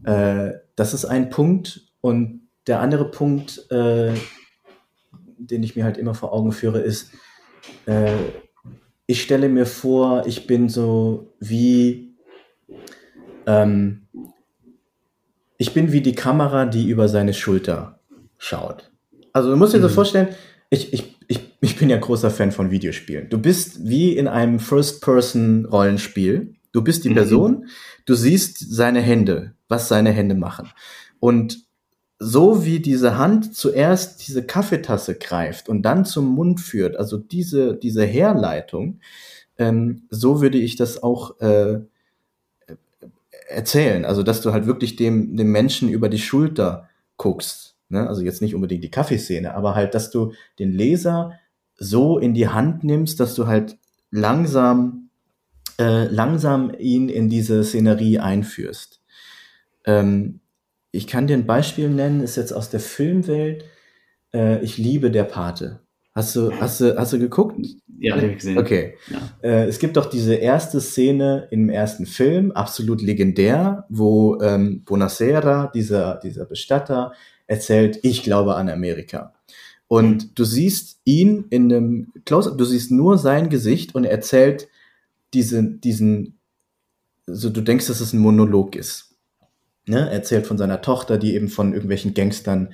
Äh, das ist ein Punkt. Und der andere Punkt, äh, den ich mir halt immer vor Augen führe, ist, äh, ich stelle mir vor, ich bin so wie, ähm, ich bin wie die Kamera, die über seine Schulter schaut. Also du musst dir mhm. so vorstellen, ich, ich, ich, ich bin ja großer Fan von Videospielen. Du bist wie in einem First-Person-Rollenspiel. Du bist die mhm. Person, du siehst seine Hände, was seine Hände machen. Und so wie diese Hand zuerst diese Kaffeetasse greift und dann zum Mund führt, also diese, diese Herleitung, ähm, so würde ich das auch äh, erzählen. Also, dass du halt wirklich dem, dem Menschen über die Schulter guckst. Ne? Also jetzt nicht unbedingt die Kaffeeszene, aber halt, dass du den Leser so in die Hand nimmst, dass du halt langsam, äh, langsam ihn in diese Szenerie einführst. Ähm, ich kann dir ein Beispiel nennen, ist jetzt aus der Filmwelt. Äh, ich liebe der Pate. Hast du, hast du, hast du geguckt? Ja, habe ich gesehen. Okay. Ja. Äh, es gibt doch diese erste Szene im ersten Film, absolut legendär, wo ähm, Bonacera, dieser, dieser Bestatter, erzählt, ich glaube an Amerika. Und du siehst ihn in einem Close-up, du siehst nur sein Gesicht und er erzählt diese, diesen, so du denkst, dass es ein Monolog ist. Ne? Er erzählt von seiner Tochter, die eben von irgendwelchen Gangstern,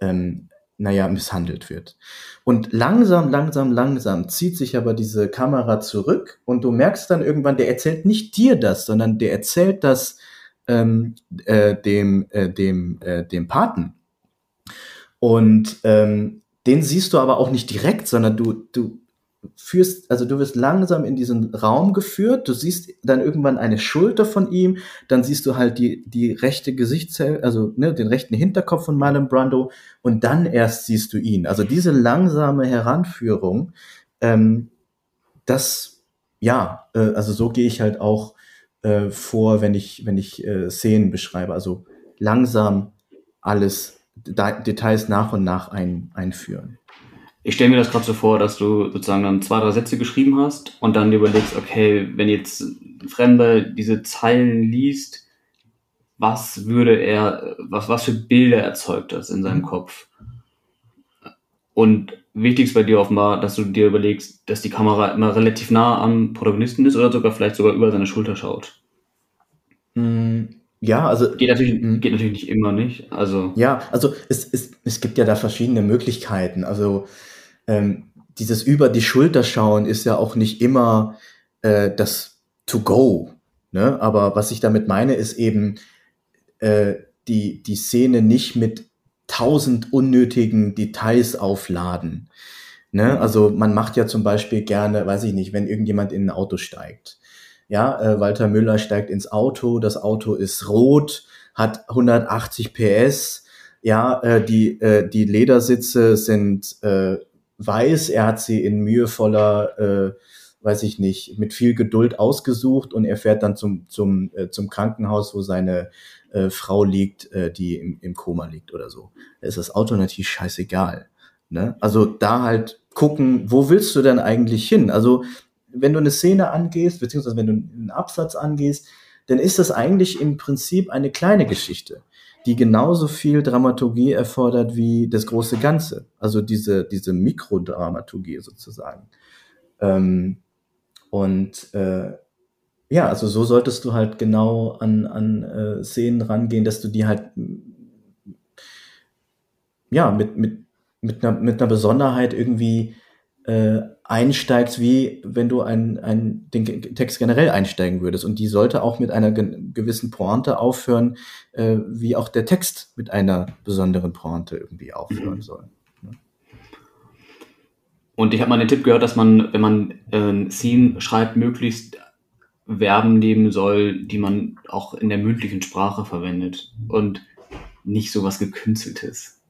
ähm, naja, misshandelt wird. Und langsam, langsam, langsam zieht sich aber diese Kamera zurück und du merkst dann irgendwann, der erzählt nicht dir das, sondern der erzählt das ähm, äh, dem, äh, dem, äh, dem Paten. Und ähm, den siehst du aber auch nicht direkt, sondern du, du führst, also du wirst langsam in diesen Raum geführt, du siehst dann irgendwann eine Schulter von ihm, dann siehst du halt die, die rechte Gesichtszelle, also ne, den rechten Hinterkopf von Marlon Brando und dann erst siehst du ihn. Also diese langsame Heranführung, ähm, das, ja, äh, also so gehe ich halt auch äh, vor, wenn ich, wenn ich äh, Szenen beschreibe, also langsam alles, Details nach und nach ein, einführen ich stelle mir das gerade so vor, dass du sozusagen dann zwei, drei Sätze geschrieben hast und dann dir überlegst, okay, wenn jetzt ein Fremder diese Zeilen liest, was würde er, was, was für Bilder erzeugt das in seinem mhm. Kopf? Und wichtig ist bei dir offenbar, dass du dir überlegst, dass die Kamera immer relativ nah am Protagonisten ist oder sogar vielleicht sogar über seine Schulter schaut. Mhm. Ja, also. Geht natürlich, mhm. geht natürlich nicht immer nicht. Also. Ja, also es, es, es gibt ja da verschiedene Möglichkeiten. Also ähm, dieses über die Schulter schauen ist ja auch nicht immer äh, das to go. Ne? Aber was ich damit meine, ist eben äh, die, die Szene nicht mit tausend unnötigen Details aufladen. Ne? Also man macht ja zum Beispiel gerne, weiß ich nicht, wenn irgendjemand in ein Auto steigt. Ja, äh, Walter Müller steigt ins Auto, das Auto ist rot, hat 180 PS, ja, äh, die, äh, die Ledersitze sind äh, weiß, er hat sie in mühevoller, äh, weiß ich nicht, mit viel Geduld ausgesucht und er fährt dann zum, zum, äh, zum Krankenhaus, wo seine äh, Frau liegt, äh, die im, im Koma liegt oder so. Da ist das Auto natürlich scheißegal. Ne? Also da halt gucken, wo willst du denn eigentlich hin? Also wenn du eine Szene angehst, beziehungsweise wenn du einen Absatz angehst, dann ist das eigentlich im Prinzip eine kleine Geschichte die genauso viel Dramaturgie erfordert wie das große Ganze. Also diese, diese Mikrodramaturgie sozusagen. Ähm, und äh, ja, also so solltest du halt genau an, an äh, Szenen rangehen, dass du die halt ja mit, mit, mit, einer, mit einer Besonderheit irgendwie äh, einsteigst, wie wenn du ein, ein, den Text generell einsteigen würdest. Und die sollte auch mit einer gewissen Pointe aufhören, äh, wie auch der Text mit einer besonderen Pointe irgendwie aufhören mhm. soll. Ne? Und ich habe mal den Tipp gehört, dass man, wenn man äh, Scene schreibt, möglichst Verben nehmen soll, die man auch in der mündlichen Sprache verwendet und nicht so was gekünsteltes.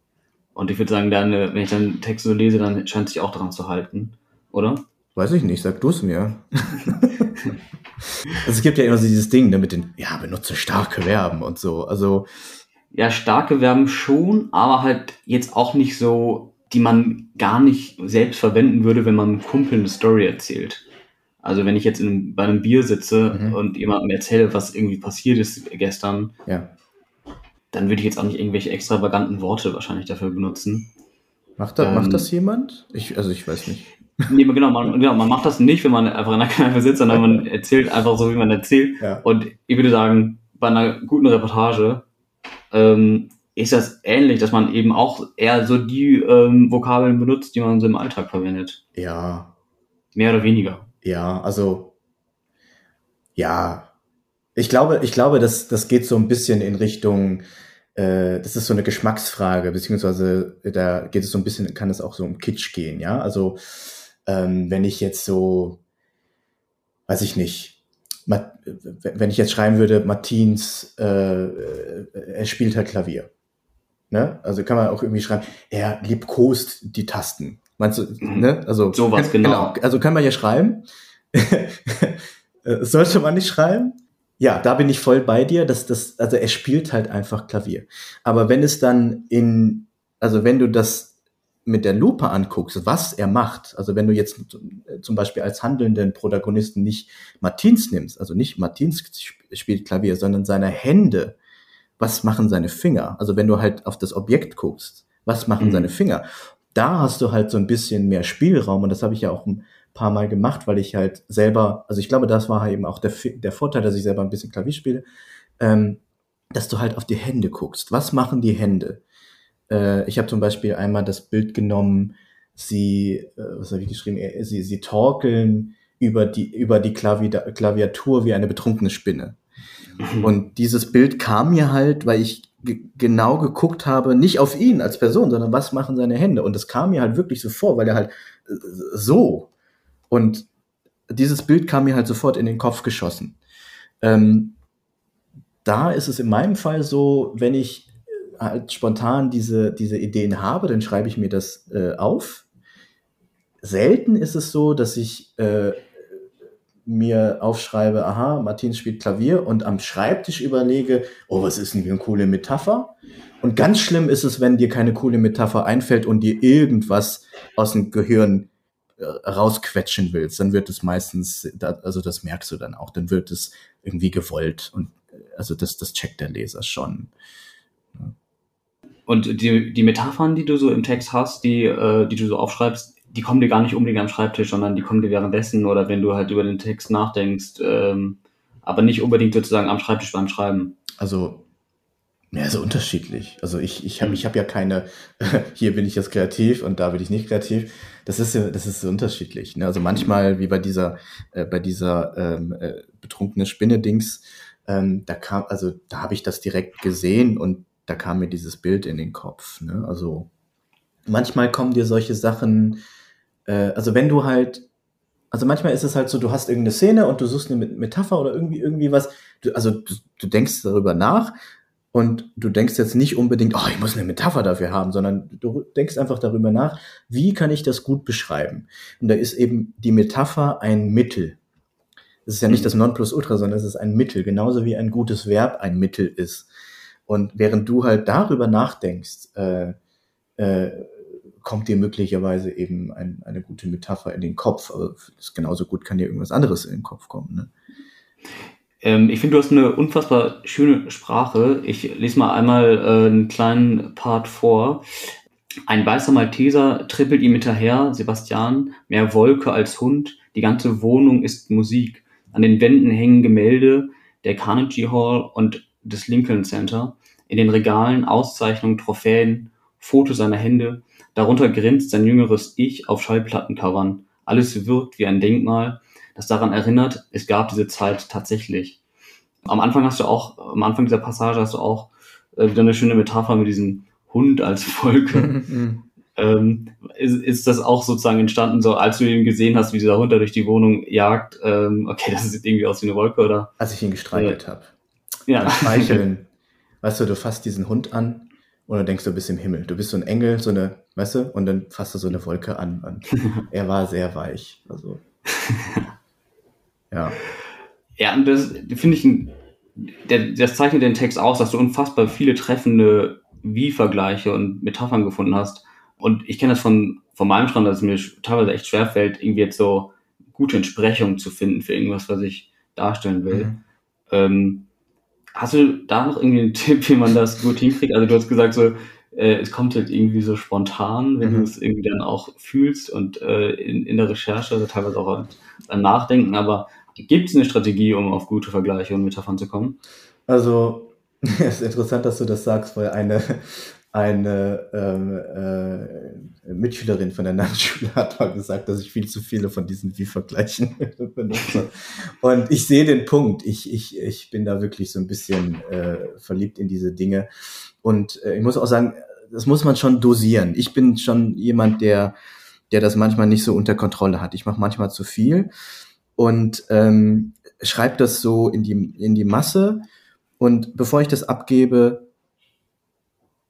Und ich würde sagen, dann, wenn ich dann Text so lese, dann scheint sich auch daran zu halten, oder? Weiß ich nicht, sag du es mir. also es gibt ja immer so dieses Ding ne, mit den, ja, benutze starke Verben und so. Also. Ja, starke Verben schon, aber halt jetzt auch nicht so, die man gar nicht selbst verwenden würde, wenn man einem Kumpel eine Story erzählt. Also wenn ich jetzt in, bei einem Bier sitze mhm. und jemandem erzähle, was irgendwie passiert ist gestern, ja. Dann würde ich jetzt auch nicht irgendwelche extravaganten Worte wahrscheinlich dafür benutzen. Macht, da, ähm, macht das jemand? Ich, also ich weiß nicht. Nee, genau man, genau, man macht das nicht, wenn man einfach in der Kneipe sitzt, sondern man erzählt einfach so, wie man erzählt. Ja. Und ich würde sagen, bei einer guten Reportage ähm, ist das ähnlich, dass man eben auch eher so die ähm, Vokabeln benutzt, die man so im Alltag verwendet. Ja. Mehr oder weniger. Ja, also ja. Ich glaube, ich glaube, das, das geht so ein bisschen in Richtung, äh, das ist so eine Geschmacksfrage, beziehungsweise da geht es so ein bisschen, kann es auch so um Kitsch gehen, ja. Also ähm, wenn ich jetzt so, weiß ich nicht, wenn ich jetzt schreiben würde, Martins, äh, äh, er spielt halt Klavier. Ne? Also kann man auch irgendwie schreiben, er liebkost die Tasten. Meinst du, mhm. ne? Also, Sowas, genau. genau. Also kann man ja schreiben. Sollte man nicht schreiben? Ja, da bin ich voll bei dir, dass das, also er spielt halt einfach Klavier. Aber wenn es dann in, also wenn du das mit der Lupe anguckst, was er macht, also wenn du jetzt zum Beispiel als handelnden Protagonisten nicht Martins nimmst, also nicht Martins spielt Klavier, sondern seine Hände, was machen seine Finger? Also wenn du halt auf das Objekt guckst, was machen mhm. seine Finger? Da hast du halt so ein bisschen mehr Spielraum und das habe ich ja auch ein paar Mal gemacht, weil ich halt selber, also ich glaube, das war halt eben auch der, der Vorteil, dass ich selber ein bisschen Klavier spiele, ähm, dass du halt auf die Hände guckst. Was machen die Hände? Äh, ich habe zum Beispiel einmal das Bild genommen, sie, äh, was habe ich geschrieben, äh, sie, sie torkeln über die, über die Klavi Klaviatur wie eine betrunkene Spinne. Mhm. Und dieses Bild kam mir halt, weil ich genau geguckt habe, nicht auf ihn als Person, sondern was machen seine Hände. Und das kam mir halt wirklich so vor, weil er halt äh, so. Und dieses Bild kam mir halt sofort in den Kopf geschossen. Ähm, da ist es in meinem Fall so, wenn ich halt spontan diese, diese Ideen habe, dann schreibe ich mir das äh, auf. Selten ist es so, dass ich äh, mir aufschreibe, aha, Martin spielt Klavier und am Schreibtisch überlege, oh, was ist denn eine coole Metapher? Und ganz schlimm ist es, wenn dir keine coole Metapher einfällt und dir irgendwas aus dem Gehirn rausquetschen willst, dann wird es meistens, also das merkst du dann auch, dann wird es irgendwie gewollt und also das, das checkt der Leser schon. Und die, die Metaphern, die du so im Text hast, die, äh, die du so aufschreibst, die kommen dir gar nicht unbedingt am Schreibtisch, sondern die kommen dir währenddessen oder wenn du halt über den Text nachdenkst, ähm, aber nicht unbedingt sozusagen am Schreibtisch beim Schreiben. Also, ja, so unterschiedlich. Also ich, ich habe hm. ich hab ja keine, hier bin ich jetzt kreativ und da bin ich nicht kreativ. Das ist ja, das ist so unterschiedlich. Ne? Also manchmal, wie bei dieser, äh, bei dieser ähm, äh, betrunkene Spinne-Dings, ähm, da kam, also da habe ich das direkt gesehen und da kam mir dieses Bild in den Kopf. Ne? Also manchmal kommen dir solche Sachen, äh, also wenn du halt, also manchmal ist es halt so, du hast irgendeine Szene und du suchst eine Metapher oder irgendwie irgendwie was, du, also du, du denkst darüber nach und du denkst jetzt nicht unbedingt, oh, ich muss eine Metapher dafür haben, sondern du denkst einfach darüber nach, wie kann ich das gut beschreiben? Und da ist eben die Metapher ein Mittel. Es ist ja nicht mhm. das Nonplusultra, sondern es ist ein Mittel, genauso wie ein gutes Verb ein Mittel ist. Und während du halt darüber nachdenkst, äh, äh, kommt dir möglicherweise eben ein, eine gute Metapher in den Kopf. Aber ist genauso gut kann dir irgendwas anderes in den Kopf kommen. Ne? Ähm, ich finde, du hast eine unfassbar schöne Sprache. Ich lese mal einmal äh, einen kleinen Part vor. Ein weißer Malteser trippelt ihm hinterher, Sebastian, mehr Wolke als Hund, die ganze Wohnung ist Musik. An den Wänden hängen Gemälde der Carnegie Hall und des Lincoln Center. In den Regalen Auszeichnungen, Trophäen, Fotos seiner Hände. Darunter grinst sein jüngeres Ich auf Schallplattencovern. Alles wirkt wie ein Denkmal, das daran erinnert, es gab diese Zeit tatsächlich. Am Anfang hast du auch, am Anfang dieser Passage hast du auch äh, wieder eine schöne Metapher mit diesem Hund als Wolke. ähm, ist, ist das auch sozusagen entstanden, so als du ihn gesehen hast, wie dieser Hund da durch die Wohnung jagt? Ähm, okay, das sieht irgendwie aus wie eine Wolke, oder? Als ich ihn gestreichelt äh, habe. Ja. Streicheln weißt du, du fasst diesen Hund an Und dann denkst du, du bist im Himmel. Du bist so ein Engel, so eine, weißt du, und dann fasst du so eine Wolke an. Und er war sehr weich. Also, ja. Ja, und das finde ich, ein, der, das zeichnet den Text aus, dass du unfassbar viele treffende Wie-Vergleiche und Metaphern gefunden hast. Und ich kenne das von, von meinem Schreiben, dass es mir teilweise echt schwerfällt, irgendwie jetzt so gute Entsprechungen zu finden für irgendwas, was ich darstellen will. Mhm. Ähm, hast du da noch irgendwie einen Tipp, wie man das gut hinkriegt? Also du hast gesagt, so, äh, es kommt halt irgendwie so spontan, wenn mhm. du es irgendwie dann auch fühlst und äh, in, in der Recherche, also teilweise auch beim Nachdenken, aber gibt es eine Strategie, um auf gute Vergleiche und Metaphern zu kommen? Also, es ist interessant, dass du das sagst, weil eine, eine ähm, äh, Mitschülerin von der Landschule hat mal gesagt, dass ich viel zu viele von diesen Wie-Vergleichen benutze. Und ich sehe den Punkt. Ich, ich, ich bin da wirklich so ein bisschen äh, verliebt in diese Dinge. Und äh, ich muss auch sagen, das muss man schon dosieren. Ich bin schon jemand, der, der das manchmal nicht so unter Kontrolle hat. Ich mache manchmal zu viel und ähm, schreibe das so in die, in die Masse. Und bevor ich das abgebe,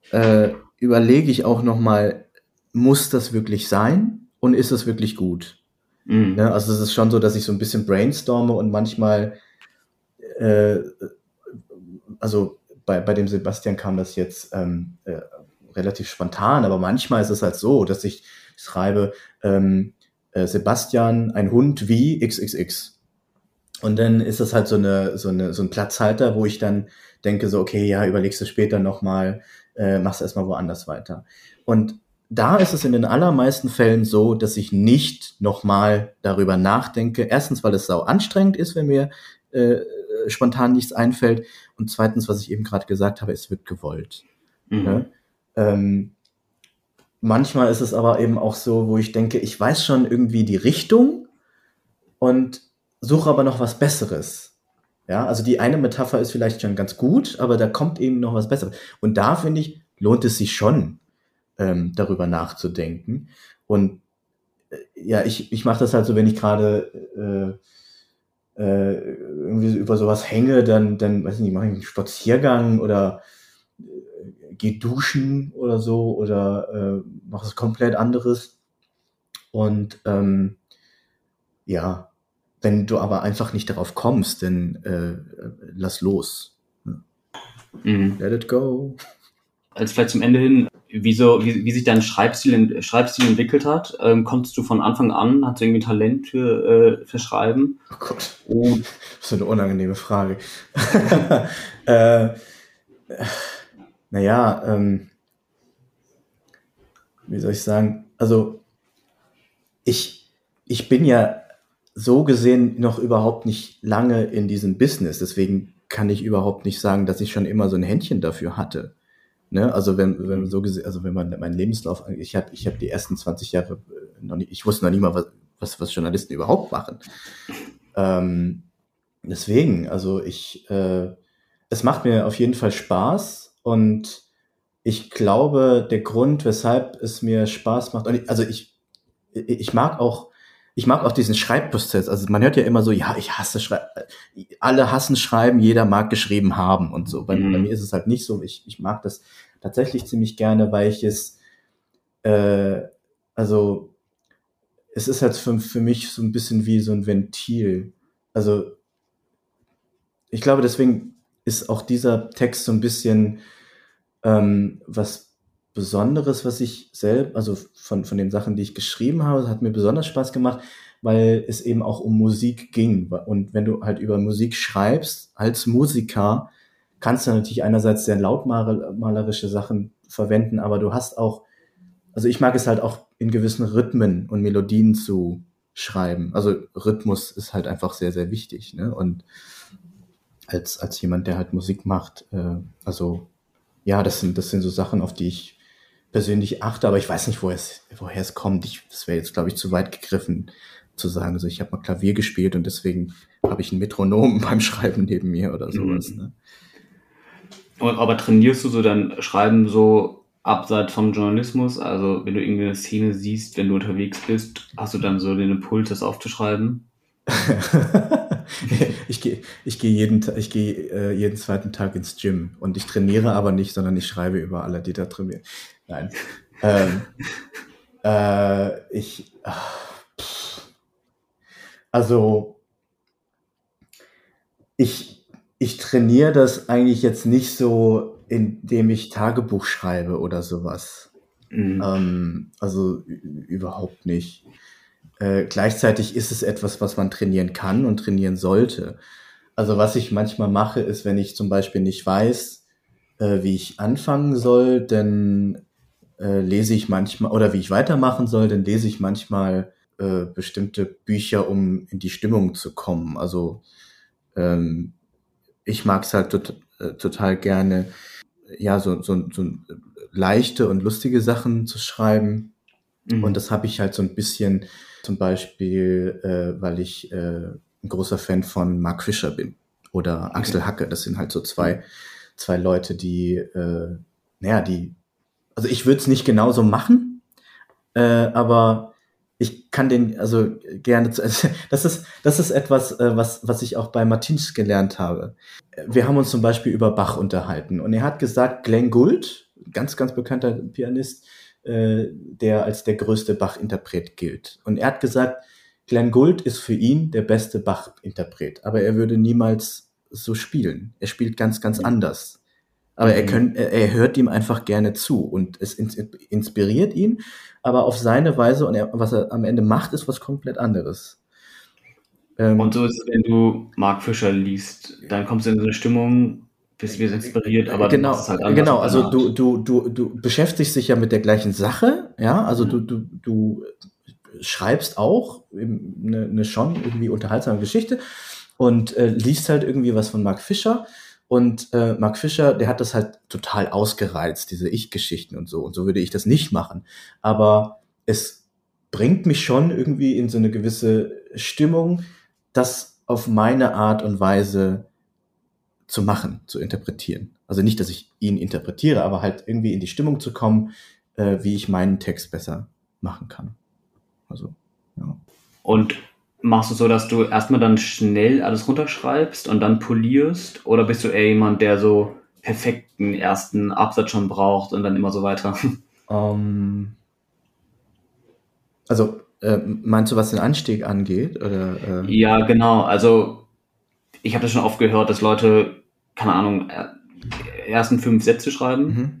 äh, überlege ich auch noch mal, muss das wirklich sein und ist das wirklich gut? Mhm. Ja, also es ist schon so, dass ich so ein bisschen brainstorme und manchmal, äh, also bei, bei dem Sebastian kam das jetzt ähm, äh, relativ spontan, aber manchmal ist es halt so, dass ich schreibe, ähm, äh, Sebastian, ein Hund wie XXX. Und dann ist das halt so eine, so eine, so ein Platzhalter, wo ich dann denke so, okay, ja, überlegst du später nochmal, äh, machst erstmal woanders weiter. Und da ist es in den allermeisten Fällen so, dass ich nicht nochmal darüber nachdenke. Erstens, weil es sau anstrengend ist, wenn mir äh, spontan nichts einfällt. Und zweitens, was ich eben gerade gesagt habe, es wird gewollt. Mhm. Ja? Ähm, manchmal ist es aber eben auch so, wo ich denke, ich weiß schon irgendwie die Richtung und suche aber noch was Besseres. Ja, also die eine Metapher ist vielleicht schon ganz gut, aber da kommt eben noch was Besseres. Und da finde ich, lohnt es sich schon, ähm, darüber nachzudenken. Und äh, ja, ich, ich mache das halt so, wenn ich gerade äh, äh, irgendwie über sowas hänge, dann, dann weiß ich nicht, mache ich einen Spaziergang oder gehe duschen oder so oder äh, mache was komplett anderes. Und ähm, ja, wenn du aber einfach nicht darauf kommst, dann äh, lass los. Mhm. Let it go. Als vielleicht zum Ende hin, wie, so, wie, wie sich dein Schreibstil, Schreibstil entwickelt hat, ähm, konntest du von Anfang an, hast du irgendwie Talent für, äh, für Schreiben? Oh Gott. Oh. Das ist eine unangenehme Frage. äh, naja, ähm, wie soll ich sagen? Also, ich, ich bin ja so gesehen noch überhaupt nicht lange in diesem Business. Deswegen kann ich überhaupt nicht sagen, dass ich schon immer so ein Händchen dafür hatte. Ne? Also wenn, wenn so gesehen, also wenn man meinen Lebenslauf, ich habe ich hab die ersten 20 Jahre äh, noch nicht, ich wusste noch nie mal, was, was, was Journalisten überhaupt machen. Ähm, deswegen, also ich, äh, es macht mir auf jeden Fall Spaß und ich glaube, der Grund, weshalb es mir Spaß macht, also ich, ich mag auch ich mag auch diesen Schreibprozess. Also man hört ja immer so, ja, ich hasse Schreiben. Alle hassen Schreiben, jeder mag geschrieben haben und so. Bei, mhm. bei, mir ist es halt nicht so. Ich, ich mag das tatsächlich ziemlich gerne, weil ich es, äh, also es ist halt für, für mich so ein bisschen wie so ein Ventil. Also ich glaube, deswegen ist auch dieser Text so ein bisschen ähm, was Besonderes, was ich selbst, also von, von den Sachen, die ich geschrieben habe, hat mir besonders Spaß gemacht, weil es eben auch um Musik ging. Und wenn du halt über Musik schreibst, als Musiker, kannst du natürlich einerseits sehr lautmalerische Sachen verwenden, aber du hast auch, also ich mag es halt auch in gewissen Rhythmen und Melodien zu schreiben. Also Rhythmus ist halt einfach sehr, sehr wichtig. Ne? Und als, als jemand, der halt Musik macht, äh, also ja, das sind, das sind so Sachen, auf die ich persönlich achte, aber ich weiß nicht, woher es, woher es kommt. Ich, das wäre jetzt, glaube ich, zu weit gegriffen zu sagen, so ich habe mal Klavier gespielt und deswegen habe ich ein Metronom beim Schreiben neben mir oder sowas. Mhm. Ne? Aber trainierst du so dein Schreiben so abseits vom Journalismus? Also wenn du irgendwie eine Szene siehst, wenn du unterwegs bist, hast du dann so den Impuls, das aufzuschreiben? ich gehe ich gehe jeden, ich gehe äh, jeden zweiten Tag ins Gym und ich trainiere aber nicht, sondern ich schreibe über alle, die da trainieren. Nein. ähm, äh, ich, also, ich, ich trainiere das eigentlich jetzt nicht so, indem ich Tagebuch schreibe oder sowas. Mhm. Ähm, also überhaupt nicht. Äh, gleichzeitig ist es etwas, was man trainieren kann und trainieren sollte. Also was ich manchmal mache, ist, wenn ich zum Beispiel nicht weiß, äh, wie ich anfangen soll, dann äh, lese ich manchmal, oder wie ich weitermachen soll, dann lese ich manchmal äh, bestimmte Bücher, um in die Stimmung zu kommen. Also ähm, ich mag es halt tot, äh, total gerne, ja, so, so, so leichte und lustige Sachen zu schreiben. Mhm. Und das habe ich halt so ein bisschen zum Beispiel, äh, weil ich äh, ein großer Fan von Mark Fischer bin oder Axel okay. Hacke. Das sind halt so zwei, zwei Leute, die, äh, naja, die, also ich würde es nicht genauso machen, äh, aber ich kann den also gerne zu, das ist das ist etwas äh, was was ich auch bei Martins gelernt habe. Wir haben uns zum Beispiel über Bach unterhalten und er hat gesagt, Glenn Gould, ganz ganz bekannter Pianist, äh, der als der größte Bach-Interpret gilt. Und er hat gesagt, Glenn Gould ist für ihn der beste Bach-Interpret, aber er würde niemals so spielen. Er spielt ganz, ganz anders. Aber mhm. er, könnt, er hört ihm einfach gerne zu und es inspiriert ihn, aber auf seine Weise und er, was er am Ende macht, ist was komplett anderes. Ähm, und so ist es, wenn du Mark Fischer liest, dann kommst du in so eine Stimmung, bist wieder inspiriert, aber genau, halt genau, also du, du, du, du beschäftigst dich ja mit der gleichen Sache, ja, also mhm. du, du, du schreibst auch eine, eine schon irgendwie unterhaltsame Geschichte und äh, liest halt irgendwie was von Mark Fischer und äh, Mark Fischer, der hat das halt total ausgereizt, diese Ich-Geschichten und so. Und so würde ich das nicht machen. Aber es bringt mich schon irgendwie in so eine gewisse Stimmung, das auf meine Art und Weise zu machen, zu interpretieren. Also nicht, dass ich ihn interpretiere, aber halt irgendwie in die Stimmung zu kommen, äh, wie ich meinen Text besser machen kann. Also, ja. Und machst du so, dass du erstmal dann schnell alles runterschreibst und dann polierst? Oder bist du eher jemand, der so perfekten ersten Absatz schon braucht und dann immer so weiter? Um, ähm, also, äh, meinst du, was den Anstieg angeht? Oder, äh? Ja, genau. Also, ich habe das schon oft gehört, dass Leute keine Ahnung, ersten fünf Sätze schreiben mhm.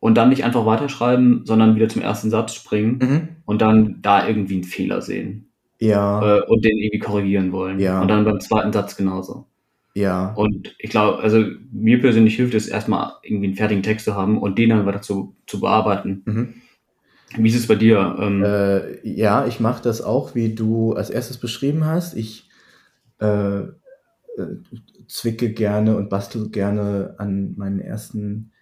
und dann nicht einfach weiterschreiben, sondern wieder zum ersten Satz springen mhm. und dann da irgendwie einen Fehler sehen. Ja. Äh, und den irgendwie korrigieren wollen. Ja. Und dann beim zweiten Satz genauso. Ja. Und ich glaube, also mir persönlich hilft es erstmal irgendwie einen fertigen Text zu haben und den dann weiter zu, zu bearbeiten. Mhm. Wie ist es bei dir? Ähm, äh, ja, ich mache das auch, wie du als erstes beschrieben hast. Ich äh, äh, zwicke gerne und bastel gerne an meinen ersten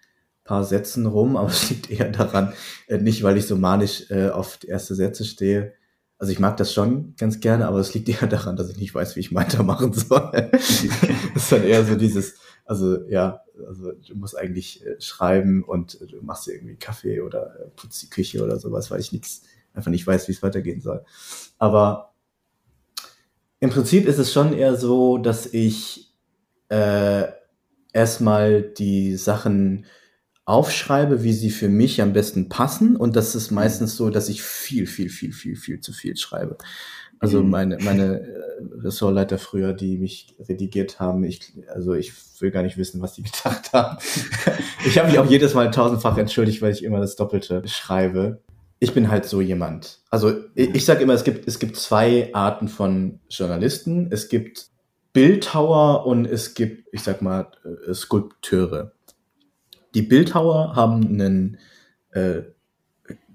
paar Sätzen rum, aber es liegt eher daran, äh, nicht weil ich so manisch äh, auf erste Sätze stehe. Also ich mag das schon ganz gerne, aber es liegt eher daran, dass ich nicht weiß, wie ich weitermachen soll. das ist dann eher so dieses, also ja, also du musst eigentlich äh, schreiben und du machst irgendwie Kaffee oder äh, putzt die Küche oder sowas, weil ich nichts, einfach nicht weiß, wie es weitergehen soll. Aber im Prinzip ist es schon eher so, dass ich äh, erstmal die Sachen aufschreibe, wie sie für mich am besten passen. Und das ist meistens so, dass ich viel, viel, viel, viel, viel zu viel schreibe. Also mhm. meine, meine äh, Ressortleiter früher, die mich redigiert haben, ich, also ich will gar nicht wissen, was die gedacht haben. ich habe mich auch jedes Mal tausendfach entschuldigt, weil ich immer das Doppelte schreibe ich bin halt so jemand. Also ich, ich sage immer, es gibt, es gibt zwei Arten von Journalisten. Es gibt Bildhauer und es gibt, ich sag mal, äh, Skulpteure. Die Bildhauer haben einen äh,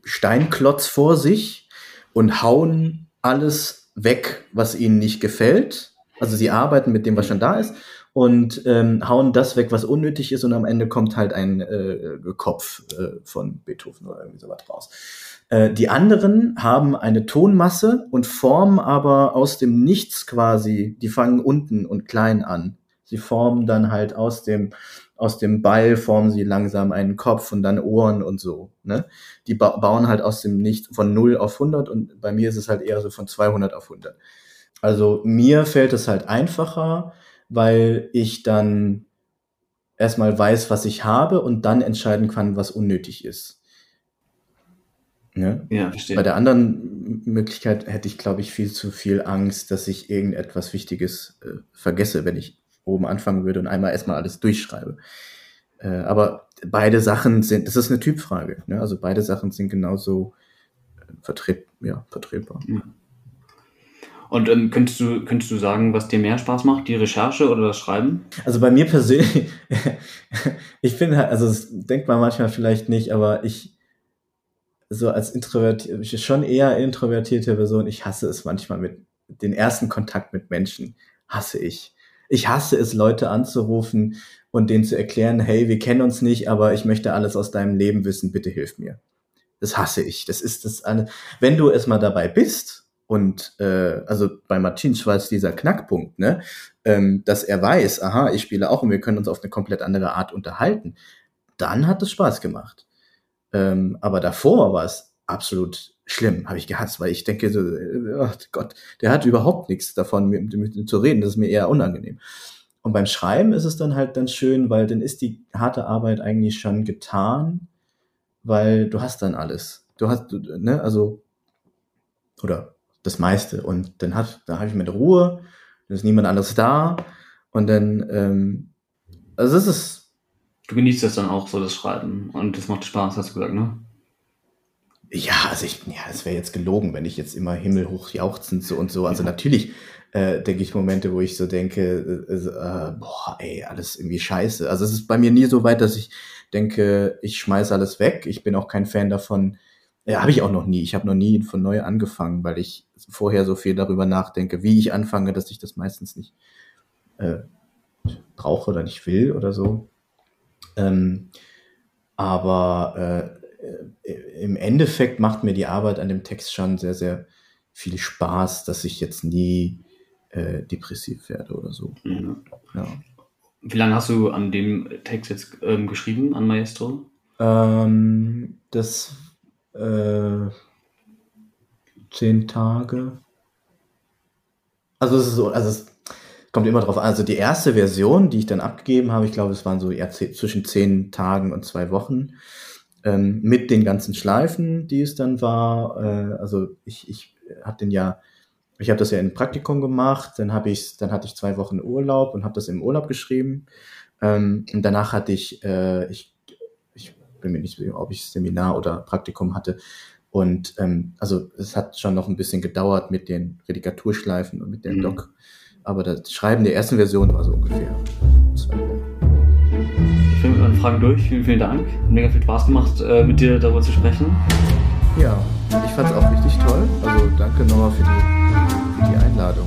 Steinklotz vor sich und hauen alles weg, was ihnen nicht gefällt. Also sie arbeiten mit dem, was schon da ist und ähm, hauen das weg, was unnötig ist und am Ende kommt halt ein äh, Kopf äh, von Beethoven oder irgendwie sowas raus. Äh, die anderen haben eine Tonmasse und formen aber aus dem Nichts quasi, die fangen unten und klein an. Sie formen dann halt aus dem, aus dem Ball formen sie langsam einen Kopf und dann Ohren und so. Ne? Die ba bauen halt aus dem Nichts von 0 auf 100 und bei mir ist es halt eher so von 200 auf 100. Also mir fällt es halt einfacher, weil ich dann erstmal weiß, was ich habe und dann entscheiden kann, was unnötig ist. Ne? Ja, verstehe. Bei der anderen Möglichkeit hätte ich, glaube ich, viel zu viel Angst, dass ich irgendetwas Wichtiges äh, vergesse, wenn ich oben anfangen würde und einmal erstmal alles durchschreibe. Äh, aber beide Sachen sind, das ist eine Typfrage. Ne? Also beide Sachen sind genauso äh, vertret, ja, vertretbar. Ja. Und ähm, könntest, du, könntest du sagen, was dir mehr Spaß macht, die Recherche oder das Schreiben? Also bei mir persönlich, ich finde halt, also das denkt man manchmal vielleicht nicht, aber ich, so als introvertiert, schon eher introvertierte Person, ich hasse es manchmal mit den ersten Kontakt mit Menschen, hasse ich. Ich hasse es, Leute anzurufen und denen zu erklären, hey, wir kennen uns nicht, aber ich möchte alles aus deinem Leben wissen, bitte hilf mir. Das hasse ich. Das ist das eine. Wenn du es mal dabei bist und äh, also bei Martin Schwarz dieser Knackpunkt, ne, ähm, dass er weiß, aha, ich spiele auch und wir können uns auf eine komplett andere Art unterhalten, dann hat es Spaß gemacht. Ähm, aber davor war es absolut schlimm, habe ich gehasst, weil ich denke so, oh Gott, der hat überhaupt nichts davon, mit, mit, zu reden. Das ist mir eher unangenehm. Und beim Schreiben ist es dann halt dann schön, weil dann ist die harte Arbeit eigentlich schon getan, weil du hast dann alles. Du hast, ne, also, oder das meiste. Und dann hat, da habe ich mit Ruhe, dann ist niemand anderes da. Und dann, ähm, also es ist. Du genießt das dann auch so, das Schreiben. Und das macht Spaß, hast du gesagt, ne? Ja, also ich, ja, es wäre jetzt gelogen, wenn ich jetzt immer himmelhoch jauchzend so und so. Also natürlich äh, denke ich Momente, wo ich so denke, äh, äh, boah, ey, alles irgendwie scheiße. Also es ist bei mir nie so weit, dass ich denke, ich schmeiß alles weg. Ich bin auch kein Fan davon. Ja, habe ich auch noch nie. Ich habe noch nie von neu angefangen, weil ich vorher so viel darüber nachdenke, wie ich anfange, dass ich das meistens nicht äh, brauche oder nicht will oder so. Ähm, aber äh, äh, im Endeffekt macht mir die Arbeit an dem Text schon sehr, sehr viel Spaß, dass ich jetzt nie äh, depressiv werde oder so. Mhm. Ja. Wie lange hast du an dem Text jetzt ähm, geschrieben, an Maestro? Ähm, das äh, zehn Tage. Also es ist so, also es kommt immer drauf an. Also die erste Version, die ich dann abgegeben habe, ich glaube, es waren so eher zwischen zehn Tagen und zwei Wochen ähm, mit den ganzen Schleifen, die es dann war. Äh, also ich, ich habe den ja, ich habe das ja in Praktikum gemacht, dann habe ich, dann hatte ich zwei Wochen Urlaub und habe das im Urlaub geschrieben. Ähm, und danach hatte ich, äh, ich, ich bin mir nicht sicher, ob ich Seminar oder Praktikum hatte. Und ähm, also es hat schon noch ein bisschen gedauert mit den Redigaturschleifen und mit dem mhm. Doc. Aber das Schreiben der ersten Version war so ungefähr zwei Wochen ich bin mit meinen Fragen durch. Vielen, vielen Dank. Mega viel Spaß gemacht, äh, mit dir darüber zu sprechen. Ja, ich fand es auch richtig toll. Also danke nochmal für die, für die Einladung.